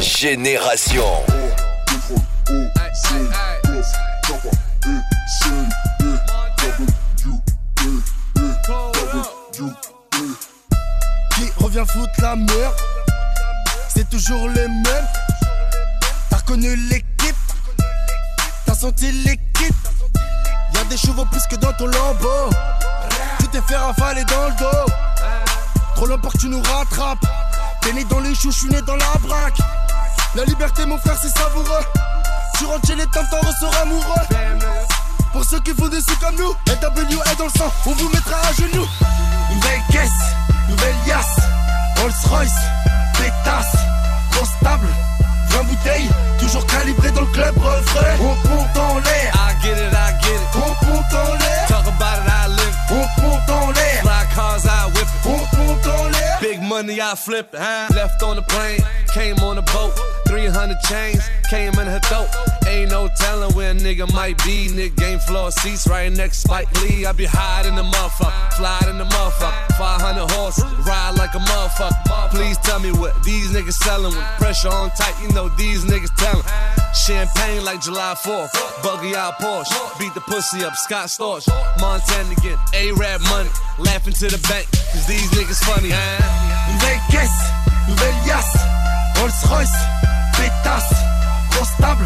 Génération. Qui revient foutre la merde C'est toujours les mêmes. T'as reconnu l'équipe T'as senti l'équipe Y'a des chevaux plus que dans ton lambeau. Tu t'es fait ravaler dans le dos. Trop loin pour que tu nous rattrapes. T'es né dans les choux, je suis né dans la braque. La liberté, mon frère, c'est savoureux. Tu rentres chez les temps, t'en ressors amoureux. Pour ceux qui font des sous comme nous, LW est dans le sang, on vous mettra à genoux. Nouvelle caisse, nouvelle yasse, Rolls Royce, pétasse, constable, 20 bouteilles, toujours calibré dans le club refrain. On monte en l'air, I get it, I get it. on monte en l'air, Talk about it, I live on monte en l'air, Fly cars, I whip it. on en l'air. Money, I flip it. Huh? Left on the plane, came on the boat. 300 chains, came in her throat. Ain't no telling where a nigga might be. Nigga game floor seats right next Spike Lee. I be high in the motherfucker, fly in the motherfucker. 500 horses, ride like a motherfucker. Please tell me what these niggas selling with pressure on tight. You know these niggas telling. Champagne like July 4th, buggy out Porsche. Beat the pussy up, Scott Storch. Montana again, A-Rap money. Laughing to the bank, cause these niggas funny, huh? Nouvelle caisse, nouvelle yasse, Rolls Royce, pétasse, constable,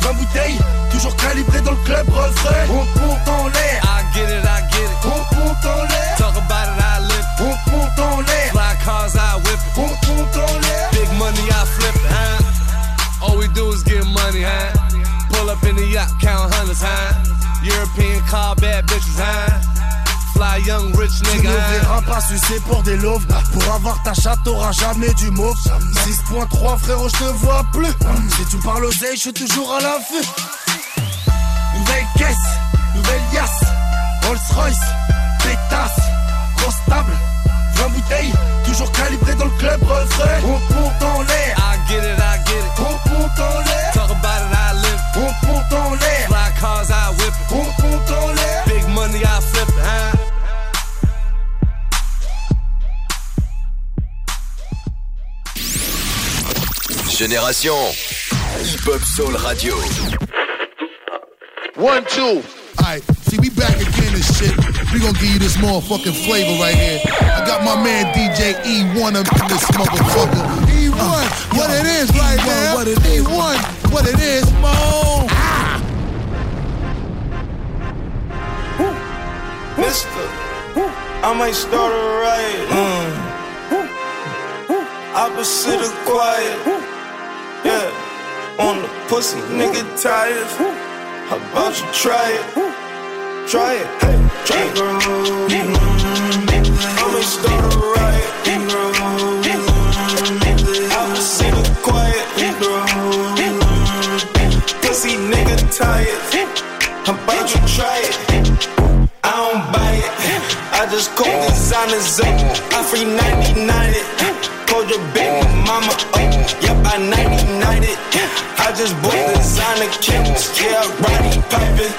20 bouteilles, toujours calibré dans le club refrain. On monte en l'air, I get it, I get it. on monte en l'air, Talk about it, I live it. on monte en l'air, Fly cars, I whip it. on monte en l'air. Big money, I flip it, huh? All we do is get money, huh? Pull up in the yacht, count hundreds, huh? European car, bad bitches, huh? Fly young rich Tu nigga, ne huh? verras pas sucer pour des loaves. Pour avoir ta chatte t'auras jamais du mauve. 6.3 frérot je te vois plus. Si tu parles oseille je suis toujours à l'affût. Nouvelle caisse, nouvelle yasse. Rolls Royce, pétasse, constable 20 bouteilles, toujours calibré dans le club refrain. On monte en l'air, I get it, I get it. on monte en l'air. Talk about it, I live. On monte en l'air, Fly cars, I whip. It. on monte en l'air. Big money, I flip Génération. Hip-Hop Soul Radio. One, two. Alright, see, we back again and shit. We gonna give you this motherfucking flavor right here. I got my man DJ Ewone up in this motherfucker. Ewone, what it is right now. What it is. Ewone, what it is, Mo. Mister, I might start a riot. Mm. Opposite of quiet. Yeah, on the pussy, nigga tired. How about you try it? Try it. Hey, try it. I might start a riot. I'ma of quiet. Pussy, nigga tired. How about you try it? I don't buy it. I just call designers up. I free 99 it. Called your baby mama oh, up. Yep, I 99 it. I just bought designer kits. Yeah, Roddy piping.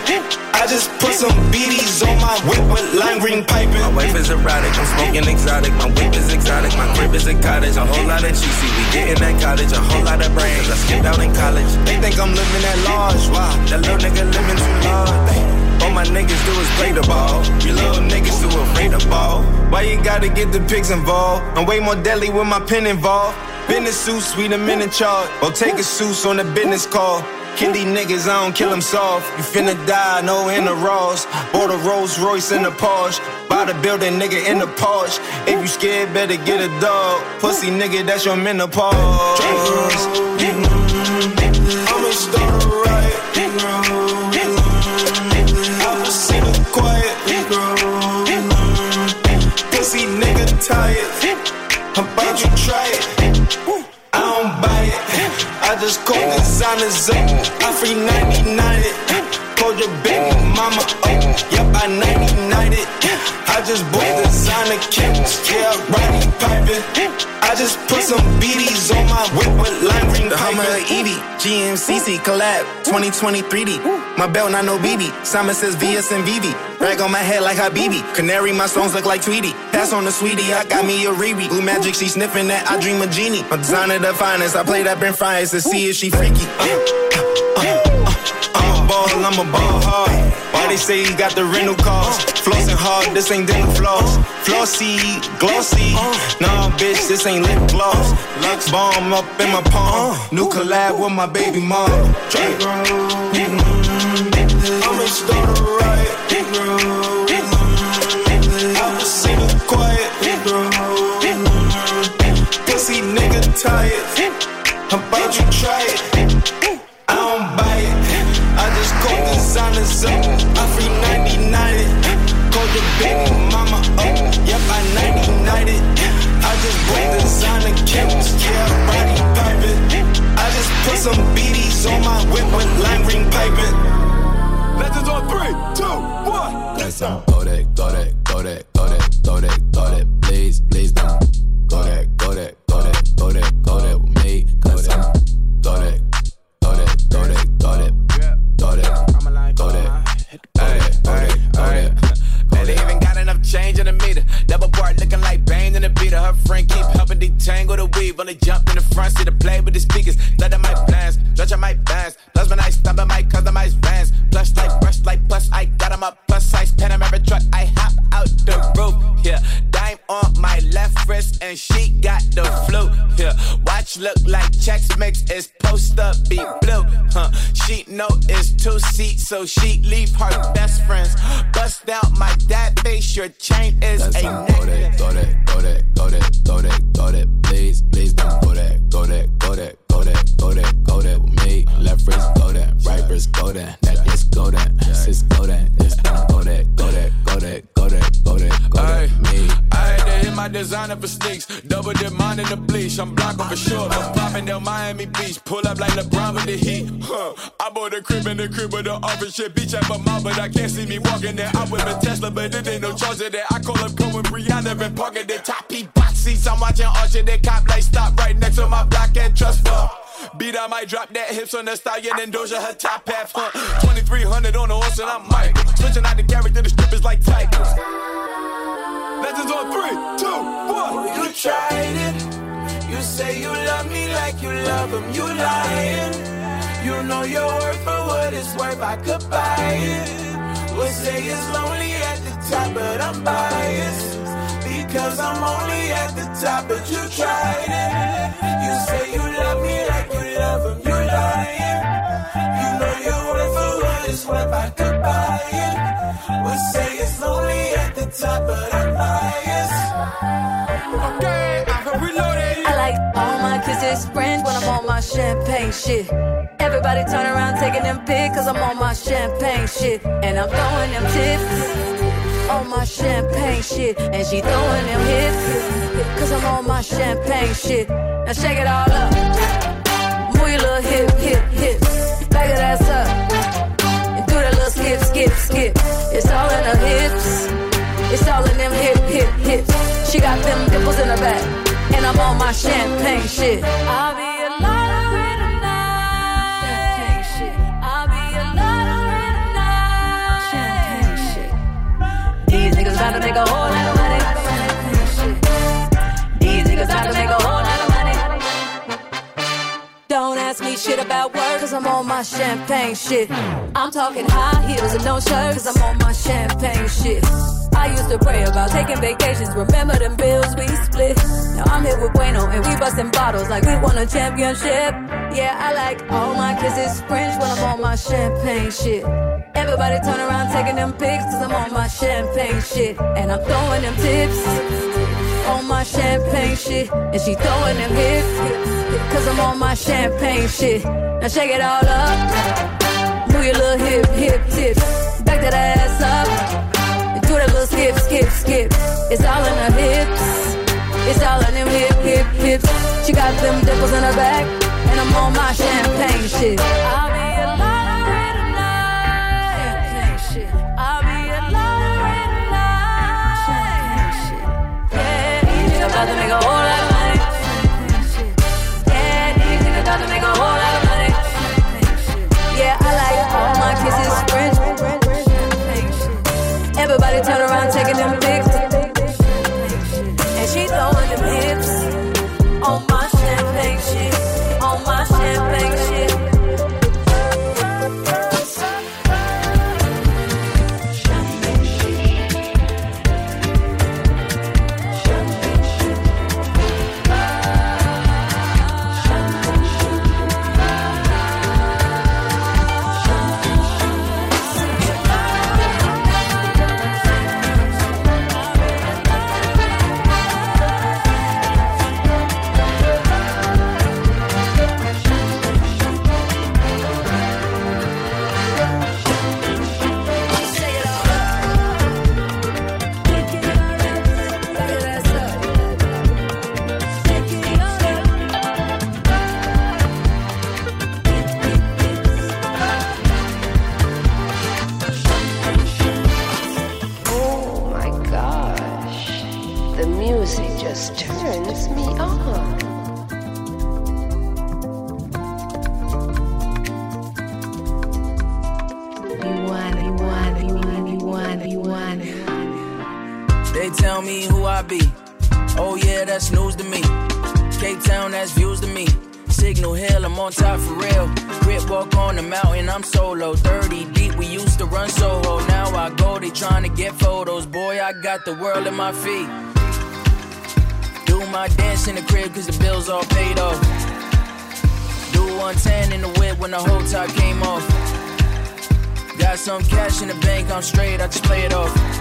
I just put some BDs on my whip with lime green piping. My wife is erotic, I'm smoking exotic. My whip is exotic, my crib is a cottage. A whole lot of cheesy, we get in that cottage. A whole lot of brains, I skipped out in college. They think I'm living at large. Why? That little nigga living too large. All my niggas do is play the ball. You little niggas too afraid to ball. Why you gotta get the pigs involved? I'm way more deadly with my pen involved. Business suit, sweet, I'm in charge. Or take a suit on a business call. Kill these niggas, I don't kill them soft. You finna die, no in the Ross. Bought a Rolls Royce in the Porsche. Buy the building, nigga, in the Porsche. If you scared, better get a dog. Pussy nigga, that's your menopause. I'ma start a riot. I'ma tired. How about you try it? I don't buy it. I just call designers up. I free 99 it. Called your baby mama up. Yep, I 99 it. I just bought designer kits. Yeah, Roddy piping. I just put some BDs on my whip with lime green The Hummer. Evie, GMCC collab, 2020 3D. My belt, not no BB. Simon says VS and VV. Rag on my head like Habibi. Canary, my songs look like Tweety. Pass on the sweetie, I got me a Riri. Blue magic, she sniffing that. I dream a genie. My designer the finest. I play that Brent Fries to see if she freaky. Uh, uh, uh, I'm a ball, I'm a ball hard. They say you got the rental cost? Flossing hard, this ain't dental floss. Flossy, glossy. Nah, bitch, this ain't lip gloss. Lux bomb up in my palm. New collab with my baby mom. I'ma start a riot. I'ma the quiet. Pussy nigga tired. Baby mama up. Yep, I 99 it. I just designer. Yeah, I just put some on my whip with piping. Let's go that, go that, go that, go that, go that, go that. In the meter. Double part looking like Bane in the beater. Her friend keep helping detangle the weave. Only jumped in the front seat to play with the speakers. Let my plans, judge my bands. Plus when I stop at my customized vans. Plus like brush like plus I got 'em up plus size Panamera truck. I hop out the roof. Yeah, on my left wrist and she got the flu. Yeah, watch look like checks mix. It's post up be blue. Huh? She know it's two seats, so she leave her best friends. Bust down my dad face. Your chain is Let's a go that, go that, go that, go that, go that, go that. Please, please don't go that, go that, go that, go that, go that, go that with me. Left wrist go that, right wrist go that, necklace go that, sis go that, this don't go that, go that, go that, go that, go that, go that. with Me. To hit my designer for sneaks. Double dip mine in the bleach. I'm blocking for sure. I'm popping down Miami Beach. Pull up like LeBron with the heat. Huh. I bought a crib in the crib with the office shit. Beach at my mouth, but I can't see me walking there. I with a Tesla, but it ain't no charge of that. I call up Cohen Brianna been parking the top P box seats. I'm watching Archer. They cop like stop right next to my block and trust fund. Beat I might drop that hips on the stallion and Doja her top half, huh? 2300 on the horse and I'm Mike. Switching out the character, the strippers like tigers. Legends on three, two, one. You tried it. You say you love me like you love him. You lying. You know your worth for what it's worth. I could buy it. Would say it's lonely at the top, but I'm biased. Because I'm only at the top, but you tried it. You say you love me like you love him. You lying. You know your worth for what it's worth. I could buy it. Say it's lonely at the top, but I'm like all my kisses French when I'm on my champagne shit. Everybody turn around taking them pics cause I'm on my champagne shit. And I'm throwing them tips on my champagne shit. And she throwing them hips cause I'm on my champagne shit. Now shake it all up. Move your little hip, hip, hip. Back that ass up. And do that little skip, skip, skip. It's all in her hips. It's all in them hip, hip, hips. She got them dimples in her back. And I'm on my champagne shit. I'll be about to make a whole ask me shit about work, cause I'm on my champagne shit. I'm talking high heels and no shirt, cause I'm on my champagne shit. I used to pray about taking vacations, remember them bills we split. Now I'm here with Bueno and we busting bottles like we won a championship. Yeah, I like all my kisses French when I'm on my champagne shit. Everybody turn around taking them pics, cause I'm on my champagne shit. And I'm throwing them tips on my champagne shit. And she throwing them hips, cause I'm on my champagne shit. Now shake it all up. Move your little hip, hip, tip. Back that ass up. Do that little skip, skip, skip. It's all in her hips. It's all in them hip, hip, hips. She got them dimples in her back. And I'm on my champagne shit. Taking them pics. And she throwing them hits. Tell me who I be. Oh yeah, that's news to me. Cape Town, that's views to me. Signal Hill, I'm on top for real. Grip walk on the mountain, I'm solo. 30 deep, we used to run Soho. Now I go, they trying to get photos. Boy, I got the world at my feet. Do my dance in the crib, cause the bills all paid off. Do 110 in the whip when the whole top came off. Got some cash in the bank, I'm straight, I just play it off.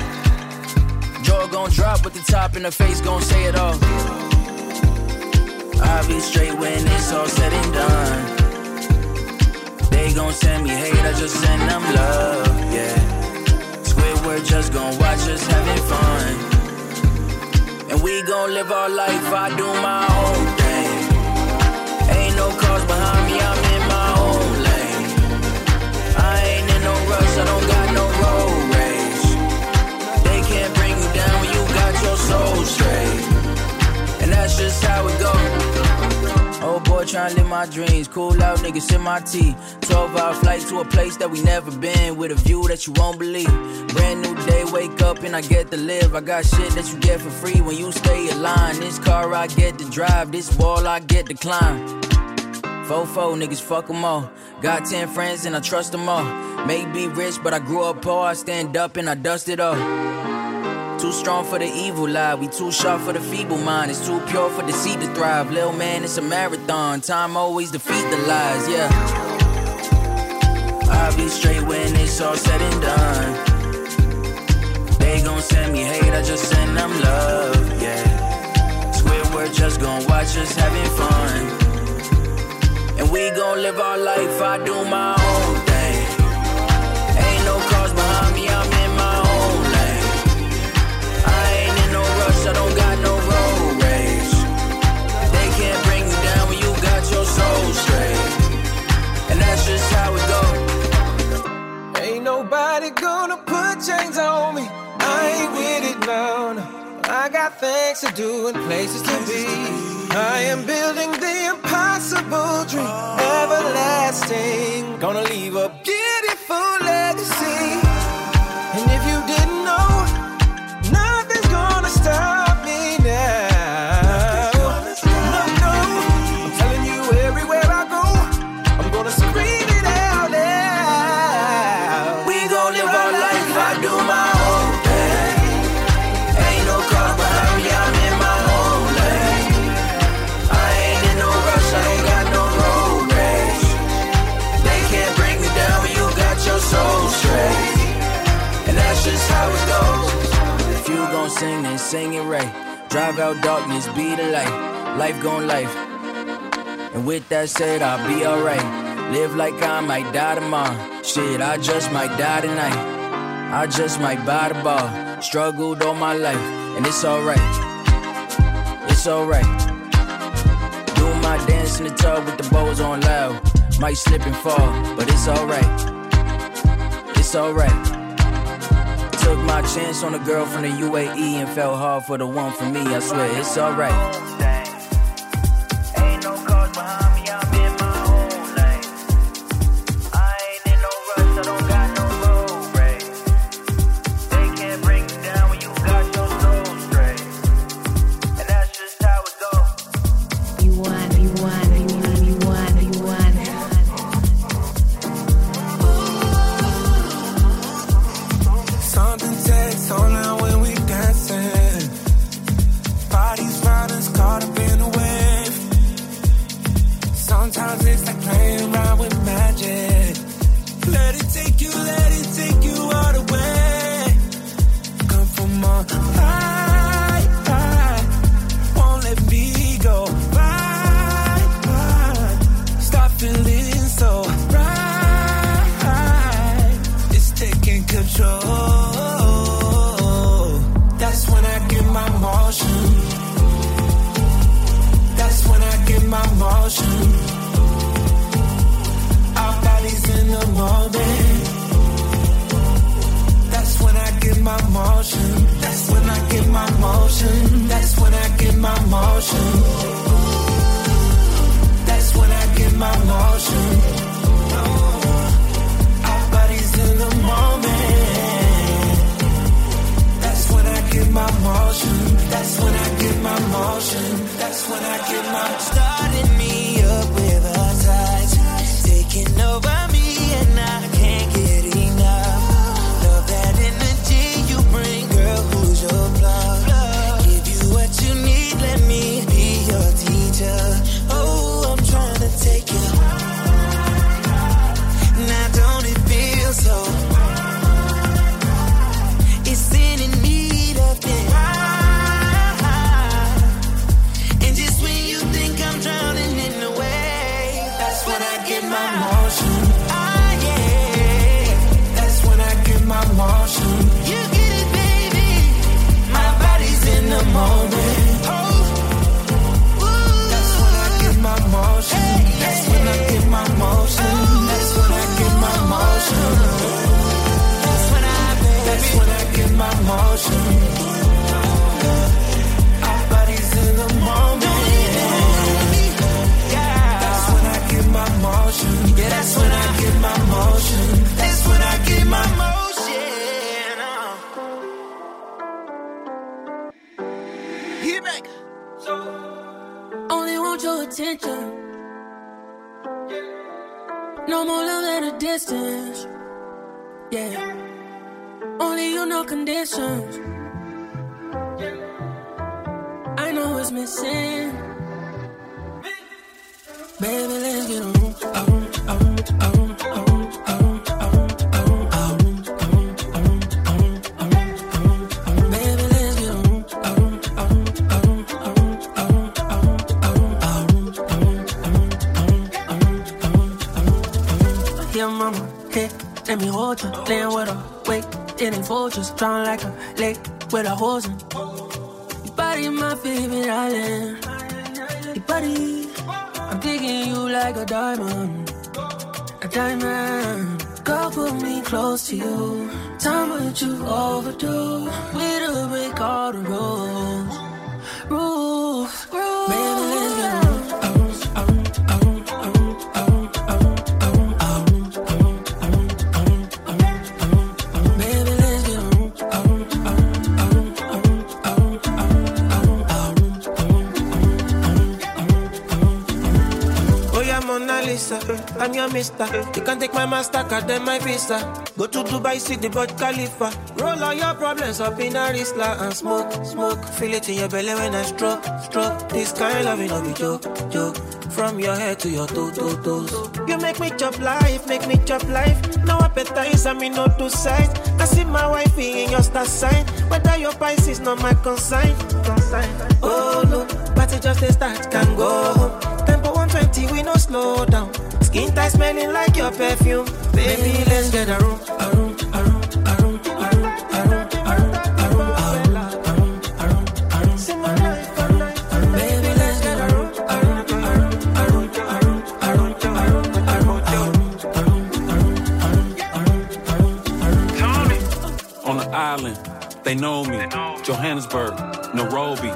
Jaw gon' drop with the top in the face, gon' say it all. I'll be straight when it's all said and done. They gon' send me hate, I just send them love, yeah. Squidward just gon' watch us having fun. And we gon' live our life, I do my own thing. Soul straight. And that's just how it goes. Old boy tryna live my dreams. Cool out, niggas sip my tea. 12 hour flight to a place that we never been with a view that you won't believe. Brand new day, wake up and I get to live. I got shit that you get for free when you stay aligned. This car I get to drive, this wall I get to climb. Fofo, niggas fuck 'em all. Got 10 friends and I trust 'em all. May be rich, but I grew up poor. I stand up and I dust it off. Too strong for the evil lie. We too sharp for the feeble mind. It's too pure for deceit to thrive. Little man, it's a marathon. Time always defeat the lies, yeah. I'll be straight when it's all said and done. They gon' send me hate, I just send them love, yeah. Squidward just gon' watch us having fun. And we gon' live our life, I do my own nobody gonna put chains on me. I ain't with it now. no. I got things to do and places to be. I am building the impossible dream, everlasting. Gonna leave a beautiful legacy. Drive out darkness, be the light. Life gon' life. And with that said, I'll be alright. Live like I might die tomorrow. Shit, I just might die tonight. I just might buy the bar. Struggled all my life, and it's alright. It's alright. Do my dance in the tub with the bows on loud. Might slip and fall, but it's alright. It's alright. Took my chance on a girl from the UAE and fell hard for the one for me. I swear, it's alright. Mona Lisa, uh, I'm your mister. You can take my Mastercard, then my Visa. Go to Dubai, see the Burj Khalifa. Roll all your problems up in a Rizla and smoke, smoke. Feel it in your belly when I stroke, stroke. This kind of loving no be joke, joke. From your head to your toe, toe, toes. You make me chop life, make me chop life. No appetite, I mean no two sides. I see my wife in your star sign. Whether your Pisces, not my consign. consign. Oh no, but it just a start, can go home. Tempo 120, we no slow down. Skin tight, smelling like your perfume. Baby, let's get a room, a room, a room, a room, a room, a room, a room, a room, a room, a room, a room, a room. See my life, a life, a life. Baby, let's get a room, a room, a room, a room, a room, a room, a room, a room, a room. on the island. They know me. Johannesburg, Nairobi,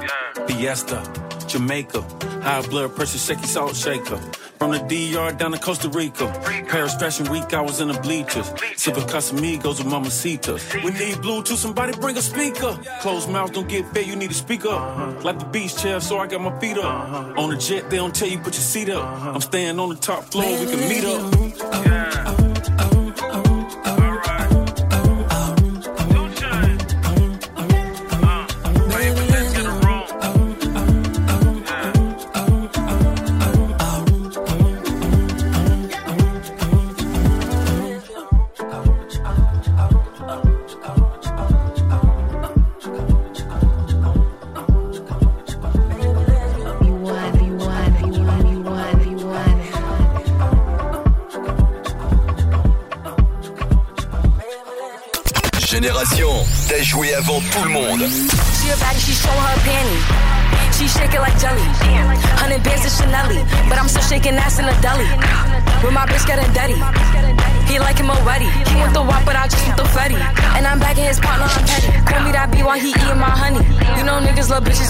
Fiesta, Jamaica. High blood pressure, shaky salt shaker. From the DR down to Costa Rica. Paris Fashion Week, I was in the bleachers. Sipping Casamigos with Mamacitas. We need Bluetooth, somebody bring a speaker. Closed mouth don't get fed, you need to speak up. Uh-huh. Like the beach chair, so I got my feet up. Uh-huh. On the jet, they don't tell you put your seat up. Uh-huh. I'm staying on the top floor, we can meet up.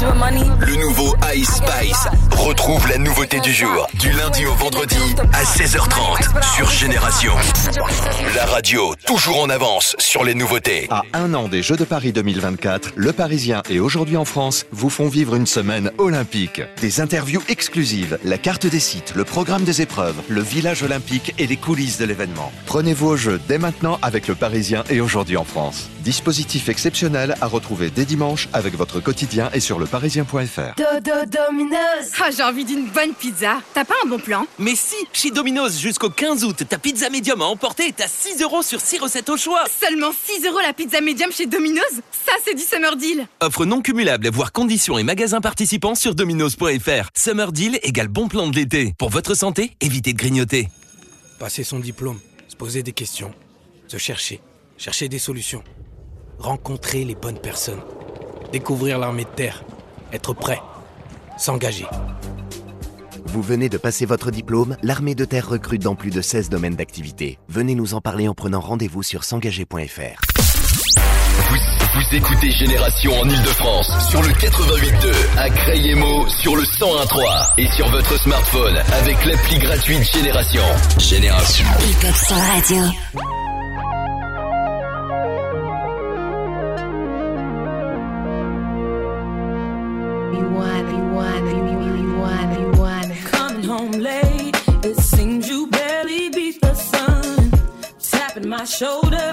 With money. Retrouve la nouveauté du jour du lundi au vendredi à 16h30 sur Génération. La radio toujours en avance sur les nouveautés. À un an des Jeux de Paris 2024, Le Parisien et Aujourd'hui en France vous font vivre une semaine olympique. Des interviews exclusives, la carte des sites, le programme des épreuves, le village olympique et les coulisses de l'événement. Prenez-vous au jeu dès maintenant avec le Parisien et aujourd'hui en France. Dispositif exceptionnel à retrouver dès dimanche avec votre quotidien et sur leparisien.fr. Dodo Domino's Ah, envie d'une bonne pizza. T'as pas un bon plan Mais si, chez Domino's jusqu'au 15 août, ta pizza médium à emporter est à 6 euros sur 6 recettes au choix. Seulement 6 euros la pizza médium chez Domino's Ça, c'est du summer deal. Offre non cumulable, voire conditions et magasins participants sur dominos.fr. Summer deal égale bon plan de l'été. Pour votre santé, évitez de grignoter. Passer son diplôme, se poser des questions, se chercher, chercher des solutions, rencontrer les bonnes personnes, découvrir l'armée de terre, être prêt, s'engager. Vous venez de passer votre diplôme, l'armée de terre recrute dans plus de 16 domaines d'activité. Venez nous en parler en prenant rendez-vous sur s'engager.fr. Vous, vous écoutez Génération en Ile-de-France sur le 88.2, à Crayemo sur le 101.3 et sur votre smartphone avec l'appli gratuite Génération. Génération. Hip-Hop sur radio. You want, you want, you, you, you home late, it seems you barely beat the sun. Tapping my shoulder,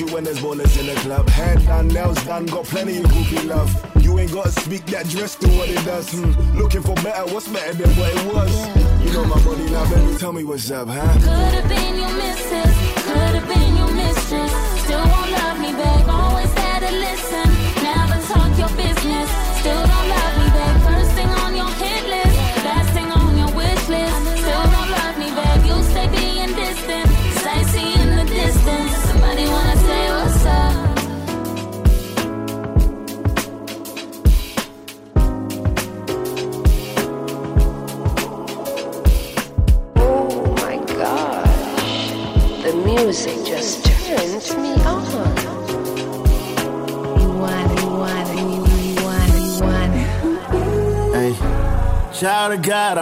you when there's ballers in the club. Hair done, nails done, got plenty of groupie love. You ain't gotta speak that dress to what it does. Hmm. Looking for better, what's better than what it was? You know my body now, baby. Tell me what's up, huh? Could've been your missus, could've been your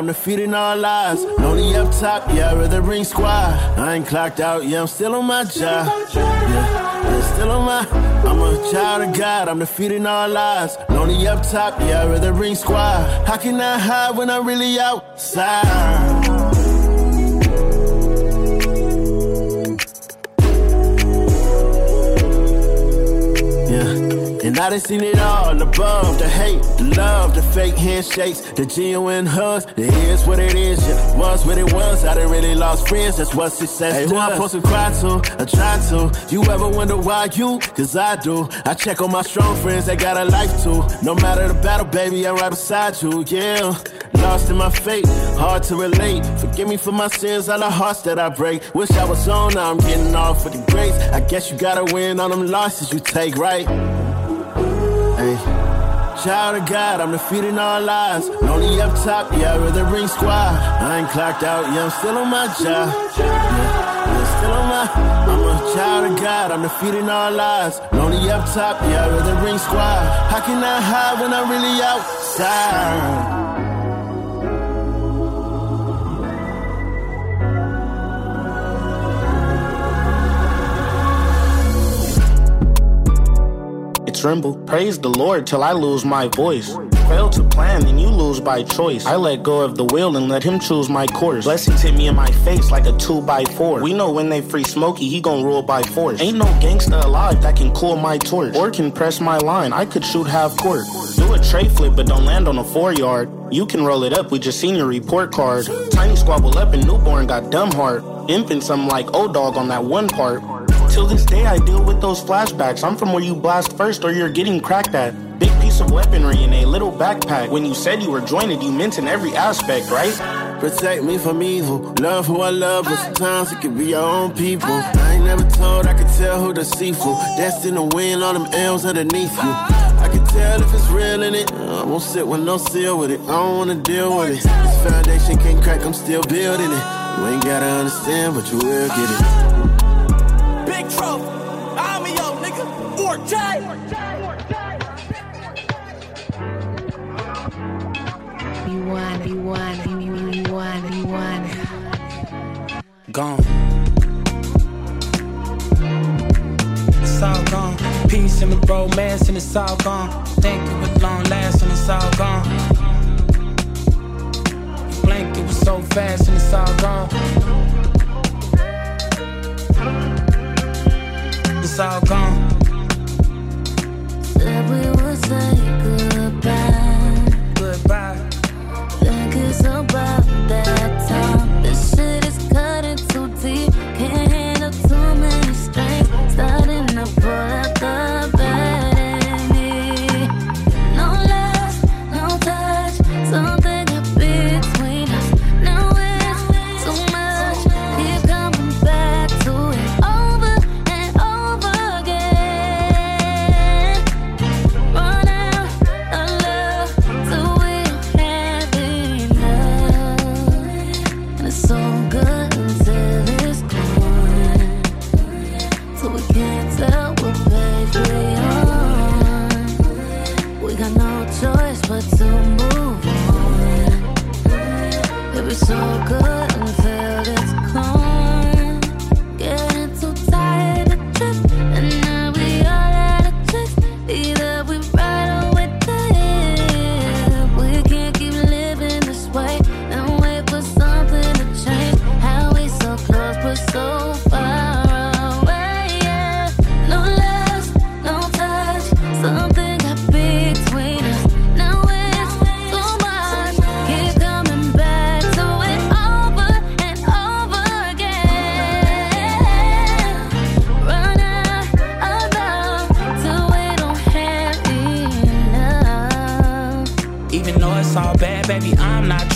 I'm defeating all lies. Lonely up top, yeah, I'd rather ring squad. I ain't clocked out, yeah, I'm still on my job. Yeah, yeah, still on my. I'm a child of God, I'm defeating all lies. Lonely up top, yeah, I'd rather ring squad. How can I hide when I'm really outside? I done seen it all above the hate, the love, the fake handshakes, the genuine hugs. It is what it is, yeah. Was what it was. I done really lost friends, that's what success hey, who I supposed to cry to? I try to. You ever wonder why you? Cause I do. I check on my strong friends, they got a life too. No matter the battle, baby, I'm right beside you, yeah. Lost in my fate, hard to relate. Forgive me for my sins, all the hearts that I break. Wish I was on, now I'm getting off with the grace. I guess you gotta win on them losses you take, right? Child of God, I'm defeating all lies. Lonely up top, yeah, I'd rather ring squad. I ain't clocked out, yeah, I'm still on my job. Yeah, yeah, still on my. I'm a child of God, I'm defeating all lies. Lonely up top, yeah, I'd rather ring squad. How can I hide when I'm really outside? Tremble. Praise the Lord till I lose my voice. Fail to plan, then you lose by choice. I let go of the wheel and let him choose my course. Blessings hit me in my face like a 2 by 4 We know when they free Smokey, he gon' rule by force. Ain't no gangsta alive that can cool my torch. Or can press my line, I could shoot half court. Do a tray flip, but don't land on a four yard. You can roll it up, we just seen your report card. Tiny squabble up and newborn got dumb heart. Imping something like old dog on that one part. Till this day, I deal with those flashbacks. I'm from where you blast first or you're getting cracked at. Big piece of weaponry in a little backpack. When you said you were jointed, you meant in every aspect, right? Protect me from evil. Love who I love, but sometimes it can be your own people. I ain't never told, I can tell who deceitful. Destined to win all them L's underneath you. I can tell if it's real in it. I won't sit with no seal with it. I don't wanna deal with it. This foundation can't crack, I'm still building it. You ain't gotta understand, but you will get it. Big trophy. I'm yo, nigga. Forte. You want, you want, you want, you want. Gone. It's all gone. Peace and the romance, and it's all gone. Think it was long last, and it's all gone. You it was so fast, and it's all gone. It's all gone. Said we would say goodbye. Goodbye. Think it's about that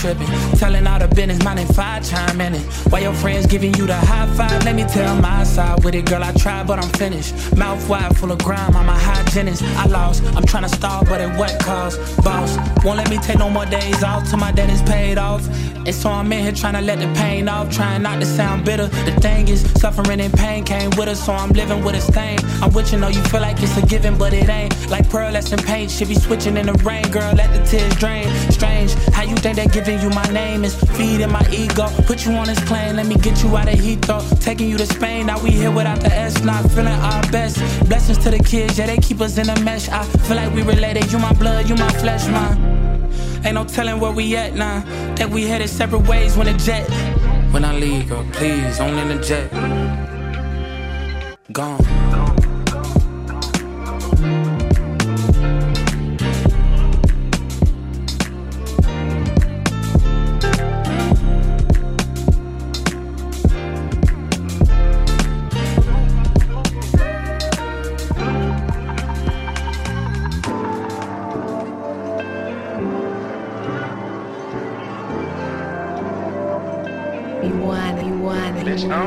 tripping. Telling all the business, minding five chime in it. While your friends giving you the high five, let me tell my side with it, girl. I tried, but I'm finished. Mouth wide, full of grime, I'm a hygienist. I lost, I'm trying to stall, but at what cost? Boss, won't let me take no more days off till my debt is paid off. And so I'm in here trying to let the pain off, trying not to sound bitter. The thing is, suffering and pain came with us, so I'm living with a stain. I'm with you, know you feel like it's a given, but it ain't. Like pearlescent paint, should be switching in the rain, girl. Let the tears drain. Strange, how you think they're giving you my name is feeding my ego. Put you on this plane, let me get you out of Heathrow. Taking you to Spain, now we here without the S, not feeling our best. Blessings to the kids, yeah, they keep us in a mesh. I feel like we related. You my blood, you my flesh, man. Ain't no telling where we at now. That we headed separate ways when the jet. When I leave, girl, please, only in the jet. Gone.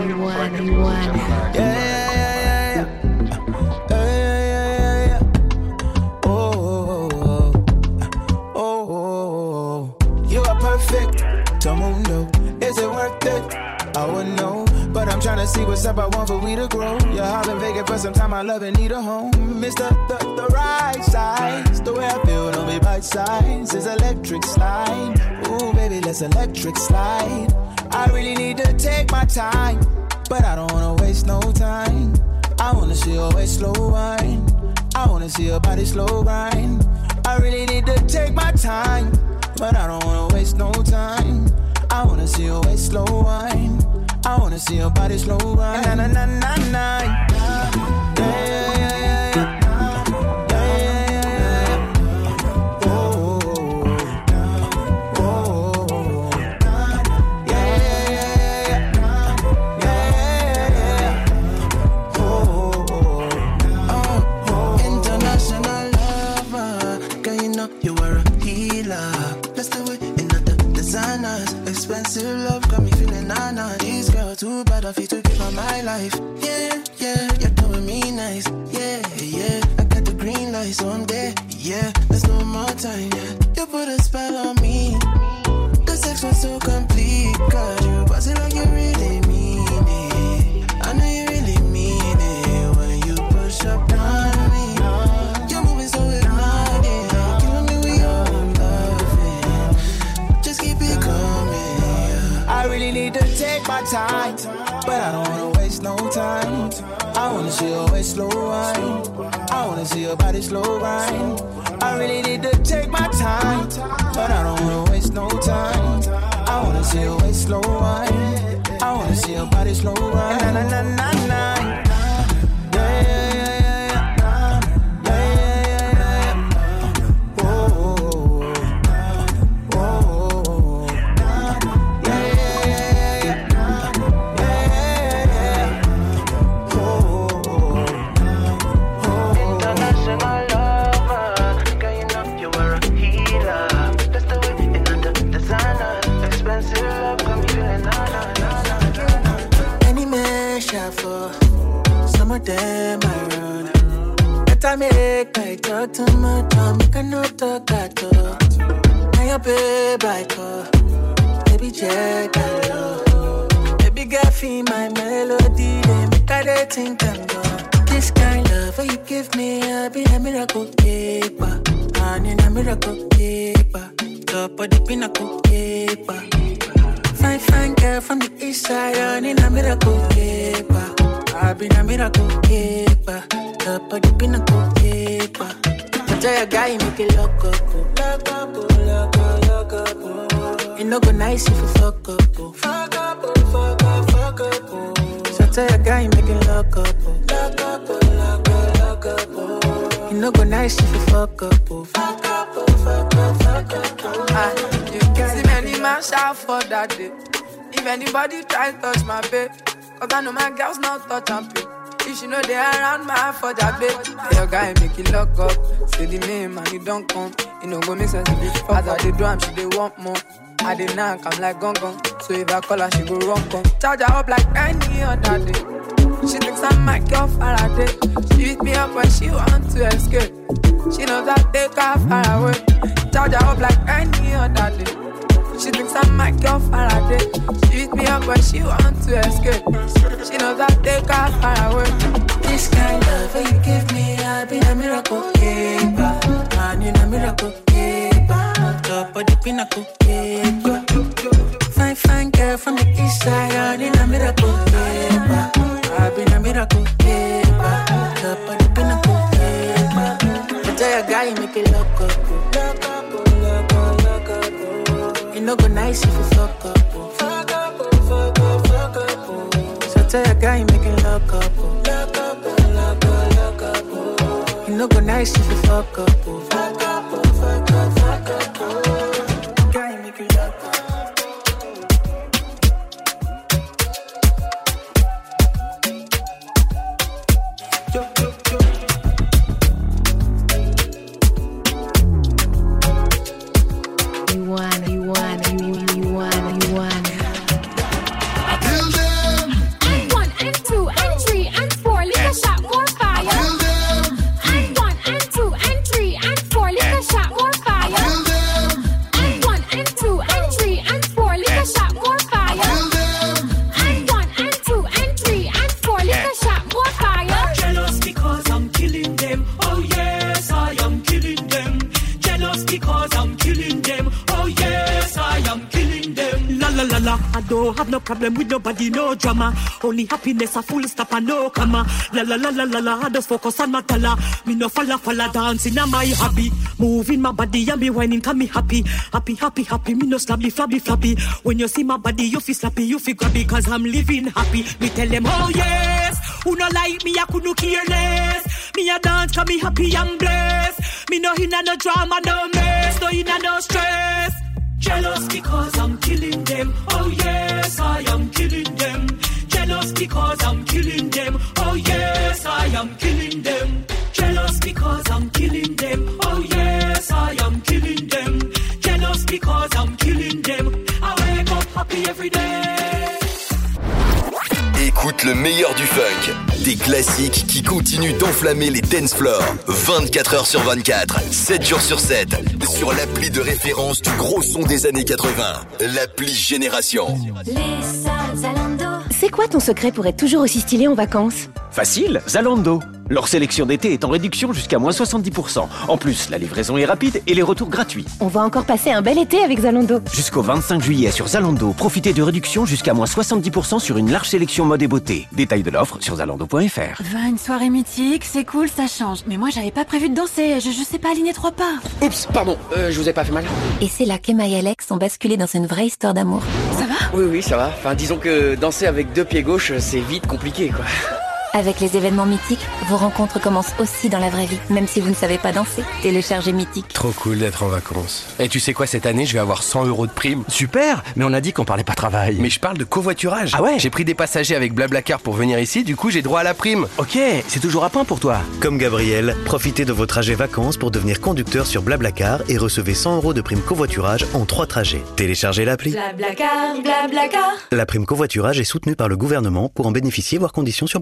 You want it, you. Yeah, yeah, yeah, yeah. Oh, oh, oh, oh. You are perfect, Tomundo. Is it worth it? I wouldn't know, but I'm trying to see what's up. I want for we to grow. I've been vacant for some time. I love and need a home. Mr. The, the right size, the way I feel, don't be bite size. It's electric slide. Ooh, baby, let's electric slide. I really need to take my time, but I don't wanna waste no time. I wanna see your waist slow wine. I wanna see your body slow grind. I really need to take my time, but I don't wanna waste no time. I wanna see your waist slow wine. I wanna see your body slow grind. Na na na na na. Yeah, life. Yeah, yeah, you're doing me nice. Yeah, yeah, I got the green light, so I'm there. Yeah, there's no more time. Yeah, you put a spell on me. The sex was so complete, cause you pass it like you really mean it. I know you really mean it when you push up on me. You're moving so hypnotic, killing me with your loving. Just keep it coming. I really need to take my time, wanna see your waist slow wine. I wanna see your body slow wine. I really need to take my time, but I don't wanna waste no time. I wanna see your waist slow wine. I wanna see your body slow wine. Na na na na na. I make a no talk at. Now your babe call, uh, baby check I love. Uh. Baby girl feel my melody, they make I dey think I'm gone. This kind of love you give me, I be a miracle keeper. I need a miracle keeper. Top of the pinnacle keeper. Fine, fine girl from the east side, I need a miracle keeper. I've been a miracle keeper. Top of the pinnacle keeper. Tell your guy, make it lock up. oh. Lock up, oh, lock up, lock up. oh. It no go nice if you fuck up. Fuck up, fuck up, fuck up. So tell your guy, make it lock up. Lock up, lock up, lock up. It no go nice if you fuck up. Fuck up, fuck up, fuck up. Ah, you can see many man shout for that day. If anybody try touch my babe, cause I know my girls not touch and pay. If know they around my for that babe, your guy make it lock up. Say the name and it don't come. You know go make sense it fuck As I dey do am, she dey want more. I dey knock, I'm like gong gong. So if I call her, she go run come. Charge her up like any other day. She thinks I'm my girl Faraday. She beat me up when she want to escape. She knows I take her far away. Charge her up like any other day. She thinks I'm my girl Faraday. She beat me up when she want to escape. She knows I take her far away. This kind of love you give me, I've been a miracle keeper. I need a miracle keeper. Top of the pinnacle keeper. Fine, fine girl from the east side, I need a miracle keeper. I've been a miracle no go nice if you fuck up. oh. Fuck up, oh, fuck up, fuck up. oh. So tell your guy, make it lock up. oh. Lock up, oh, lock up, lock up. oh. It no go nice if you fuck up. oh. I don't have no problem with nobody, no drama. Only happiness, a full stop and no comma. La la la la la la. I just focus on my dollar. Me no falla falla dancing on my hobby. Moving my body and me whining, can me happy. Happy, happy, happy. Me no slabby, flabby, flabby. When you see my body, you feel slappy, you feel grabby. Cause I'm living happy. Me tell them, oh yes. Who no like me, I couldn't care less. Me a dance, cause me happy and blessed. Me no in no drama, no mess. No in no stress. Jealous because I'm killing them. Oh yes, I am killing them. Jealous because I'm killing them. Oh yes, I am killing them. Jealous because I'm killing them. Oh yes, I am killing them. Jealous because I'm killing them. I wake up happy every day. Écoute le meilleur du funk, des classiques qui continuent d'enflammer les dance floor. 24 heures sur 24, 7 jours sur 7. Sur l'appli de référence du gros son des années 80. L'appli Génération. C'est quoi ton secret pour être toujours aussi stylé en vacances? Facile, Zalando. Leur sélection d'été est en réduction jusqu'à moins 70%. En plus, la livraison est rapide et les retours gratuits. On va encore passer un bel été avec Zalando. Jusqu'au 25 juillet sur Zalando, profitez de réductions jusqu'à moins 70% sur une large sélection mode et beauté. Détails de l'offre sur zalando.fr. Va, une soirée mythique, c'est cool, ça change. Mais moi, j'avais pas prévu de danser, je, je sais pas aligner trois pas. Oups, pardon, euh, je vous ai pas fait mal. Et c'est là qu'Emma et Alex ont basculé dans une vraie histoire d'amour. Ça va? Oui, oui, ça va. Enfin, disons que danser avec deux pieds gauches, c'est vite compliqué, quoi. Avec les événements mythiques, vos rencontres commencent aussi dans la vraie vie, même si vous ne savez pas danser. Téléchargez Mythique. Trop cool d'être en vacances. Et tu sais quoi, cette année, je vais avoir 100 euros de prime. Super Mais on a dit qu'on parlait pas travail. Mais je parle de covoiturage. Ah ouais J'ai pris des passagers avec Blablacar pour venir ici, du coup j'ai droit à la prime. Ok, c'est toujours à point pour toi. Comme Gabriel, profitez de vos trajets vacances pour devenir conducteur sur Blablacar et recevez 100 euros de prime covoiturage en 3 trajets. Téléchargez l'appli. Blablacar, blablacar. La prime covoiturage est soutenue par le gouvernement. Pour en bénéficier, voir conditions sur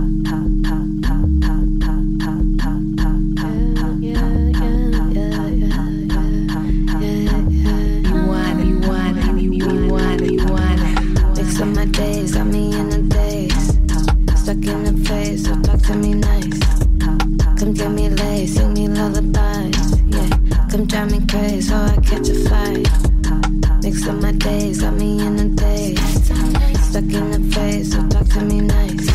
So me nice. Come get me laid, sing me lullabies. Yeah, come drive me crazy, so I catch a flight. Mix up my days, got me in a daze. Stuck in the phase, so talk to me nice.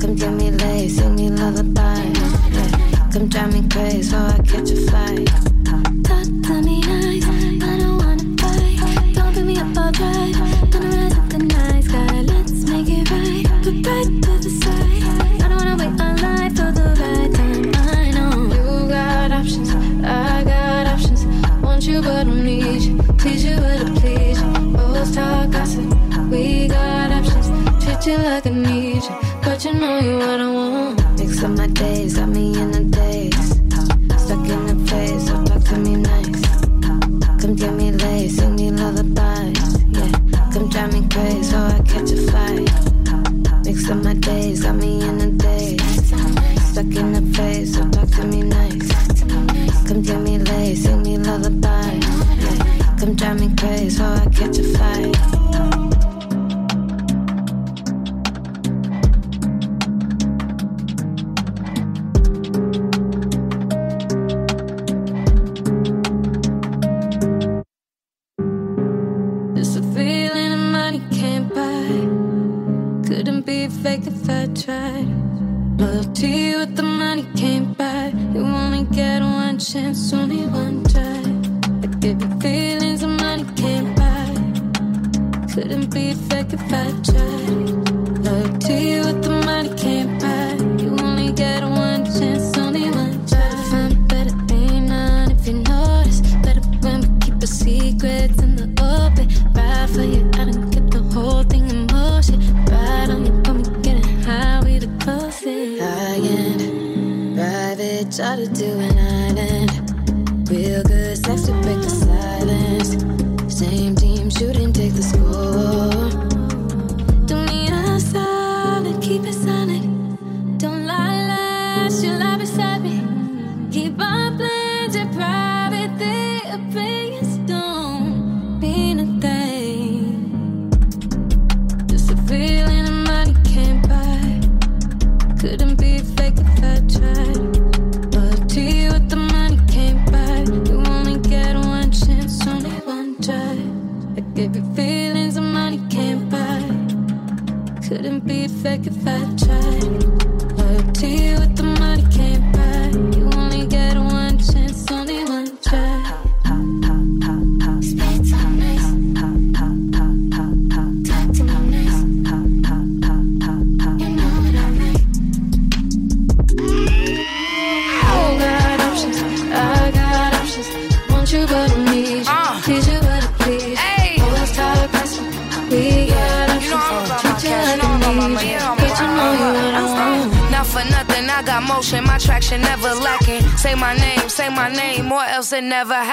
Come get me laid, sing me lullabies. Yeah, come drive me crazy, so I catch a flight. You what I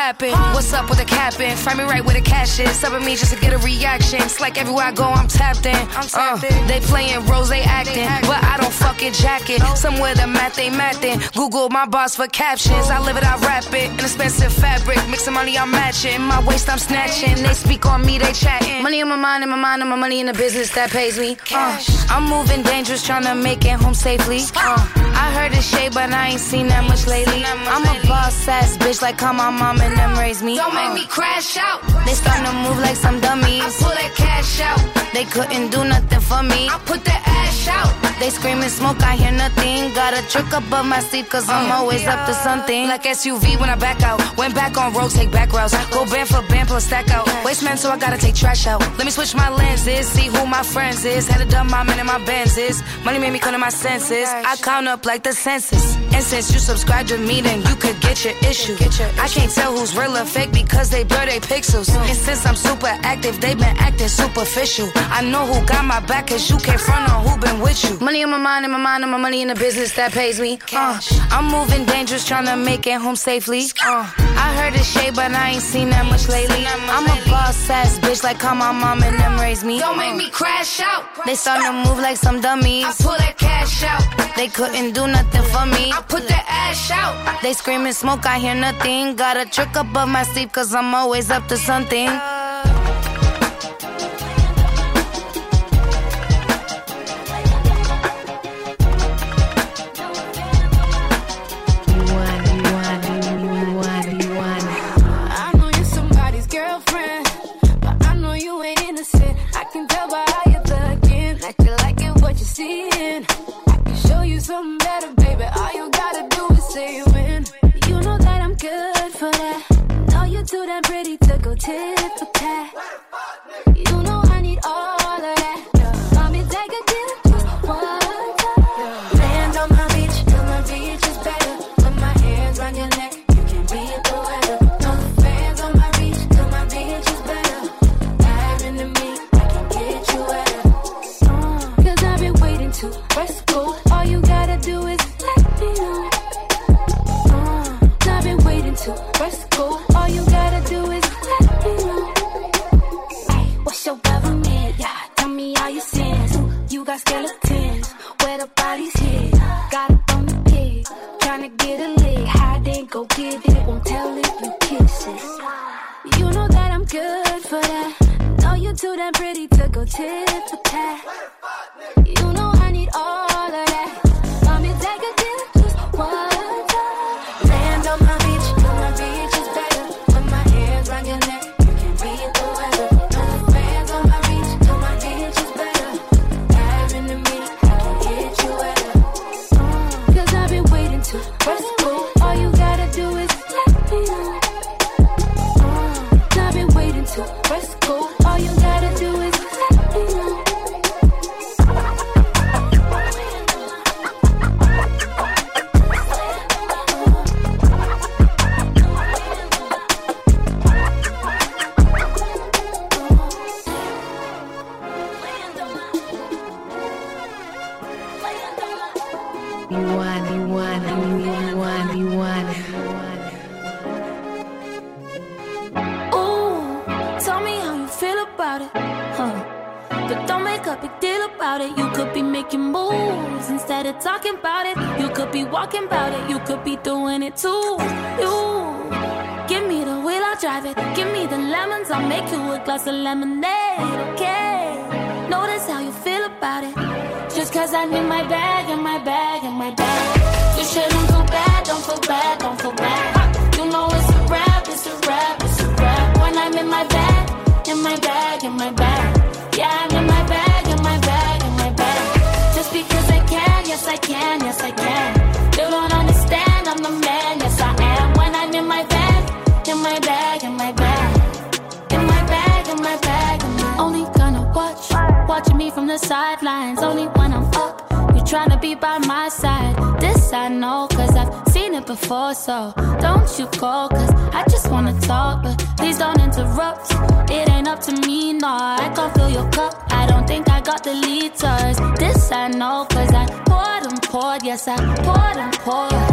happened. What's up with the capping? Find me right where the cash is. Subbing me just to get a reaction. It's like everywhere I go, I'm tapped in. Uh, they playing roles, they acting, but I don't fucking jack it. Somewhere the math they mathin'. Google my boss for captions. I live it, I rap it. An expensive fabric, mixing money, I'm matching. My waist, I'm snatching. They speak on me, they chatting. Money in my mind, in my mind, and my money in the business that pays me. Uh, I'm moving dangerous, trying to make it home safely. Uh, I heard it's shade, but I ain't seen that much lately. I'm a boss ass bitch, like how my mom and them raised me. Don't make me crash out. They starting to move like some dummies. I pull that cash out. They couldn't do nothing for me. I put that ash out. They screaming smoke, I hear nothing. Got a trick up above my sleeve, cause I'm uh-huh. always up to something. Like SUV when I back out. Went back on road, take back routes. Go band for band, plus stack out. Wasteman, so I gotta take trash out. Let me switch my lenses, see who my friends is. Had to dump my man in my Benz is. Money made me come to my senses. Oh I count up like the census. And since you subscribe to me, then you could get your issue. get your I can't tell who's real or fake because they blur their pixels. And since I'm super active, they've been acting superficial. I know who got my back, cause you can't front on who been with you. Money in my mind, in my mind, and my money in the business that pays me. Uh, I'm moving dangerous, trying to make it home safely. Uh, I heard it's shade, but I ain't seen that much lately. I'm a boss ass bitch, like how my mom and them raised me. Don't make me crash out. They starting to move like some dummies. I pull that cash out. They couldn't do nothing for me. I put that ash out. They screaming smoke, I hear nothing. Got a trick above my sleeve, cause I'm always up to something. Do when. You know that I'm good for that. Know you're too damn pretty go tit for tat. You know looking. So don't you call, cause I just wanna talk, but please don't interrupt. It ain't up to me, no, I can't fill your cup. I don't think I got the liters. This I know, cause I poured and poured, yes, I poured and poured.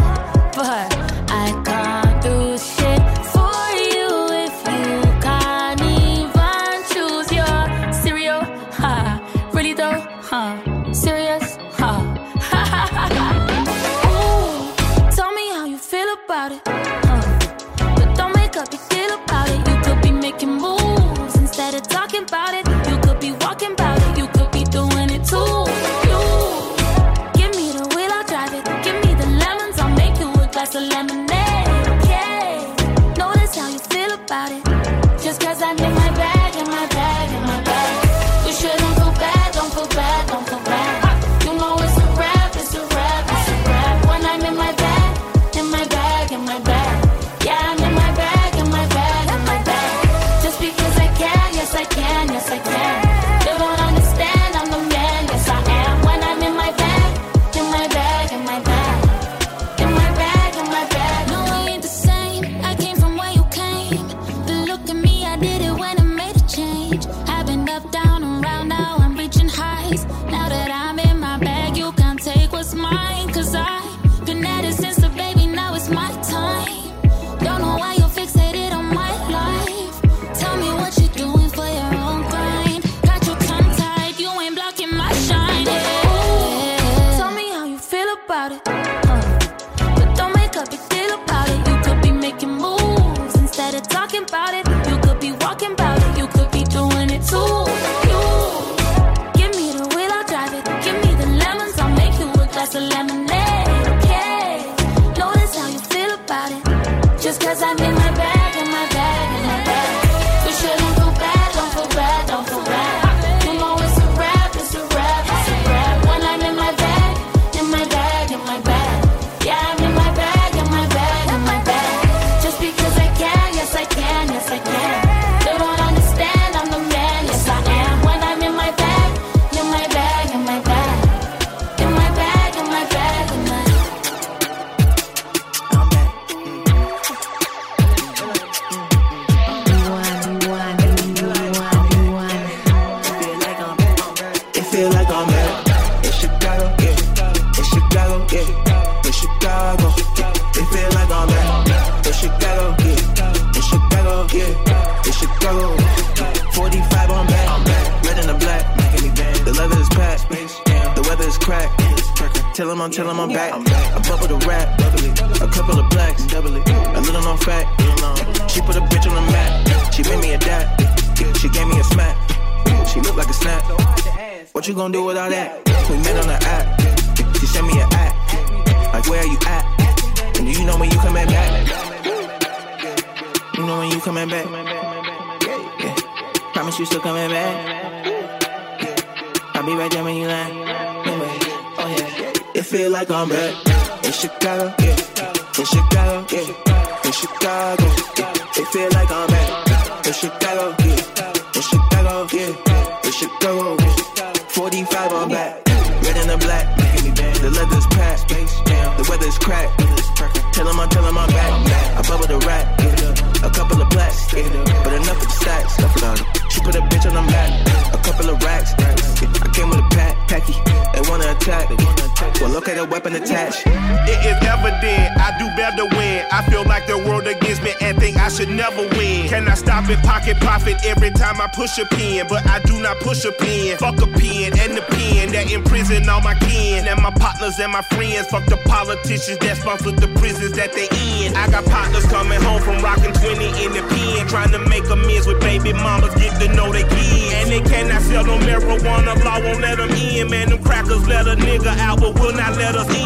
push a pen, but I do not push a pen. Fuck a pen and the pen that imprison all my kin. And my partners and my friends. Fuck the politicians that sponsor the prisons that they in. I got partners coming home from rocking 20 in the pen. Trying to make amends with baby mamas, get to know their kids. And they cannot sell no marijuana, law won't let them in. Man, them crackers let a nigga out, but will not let us in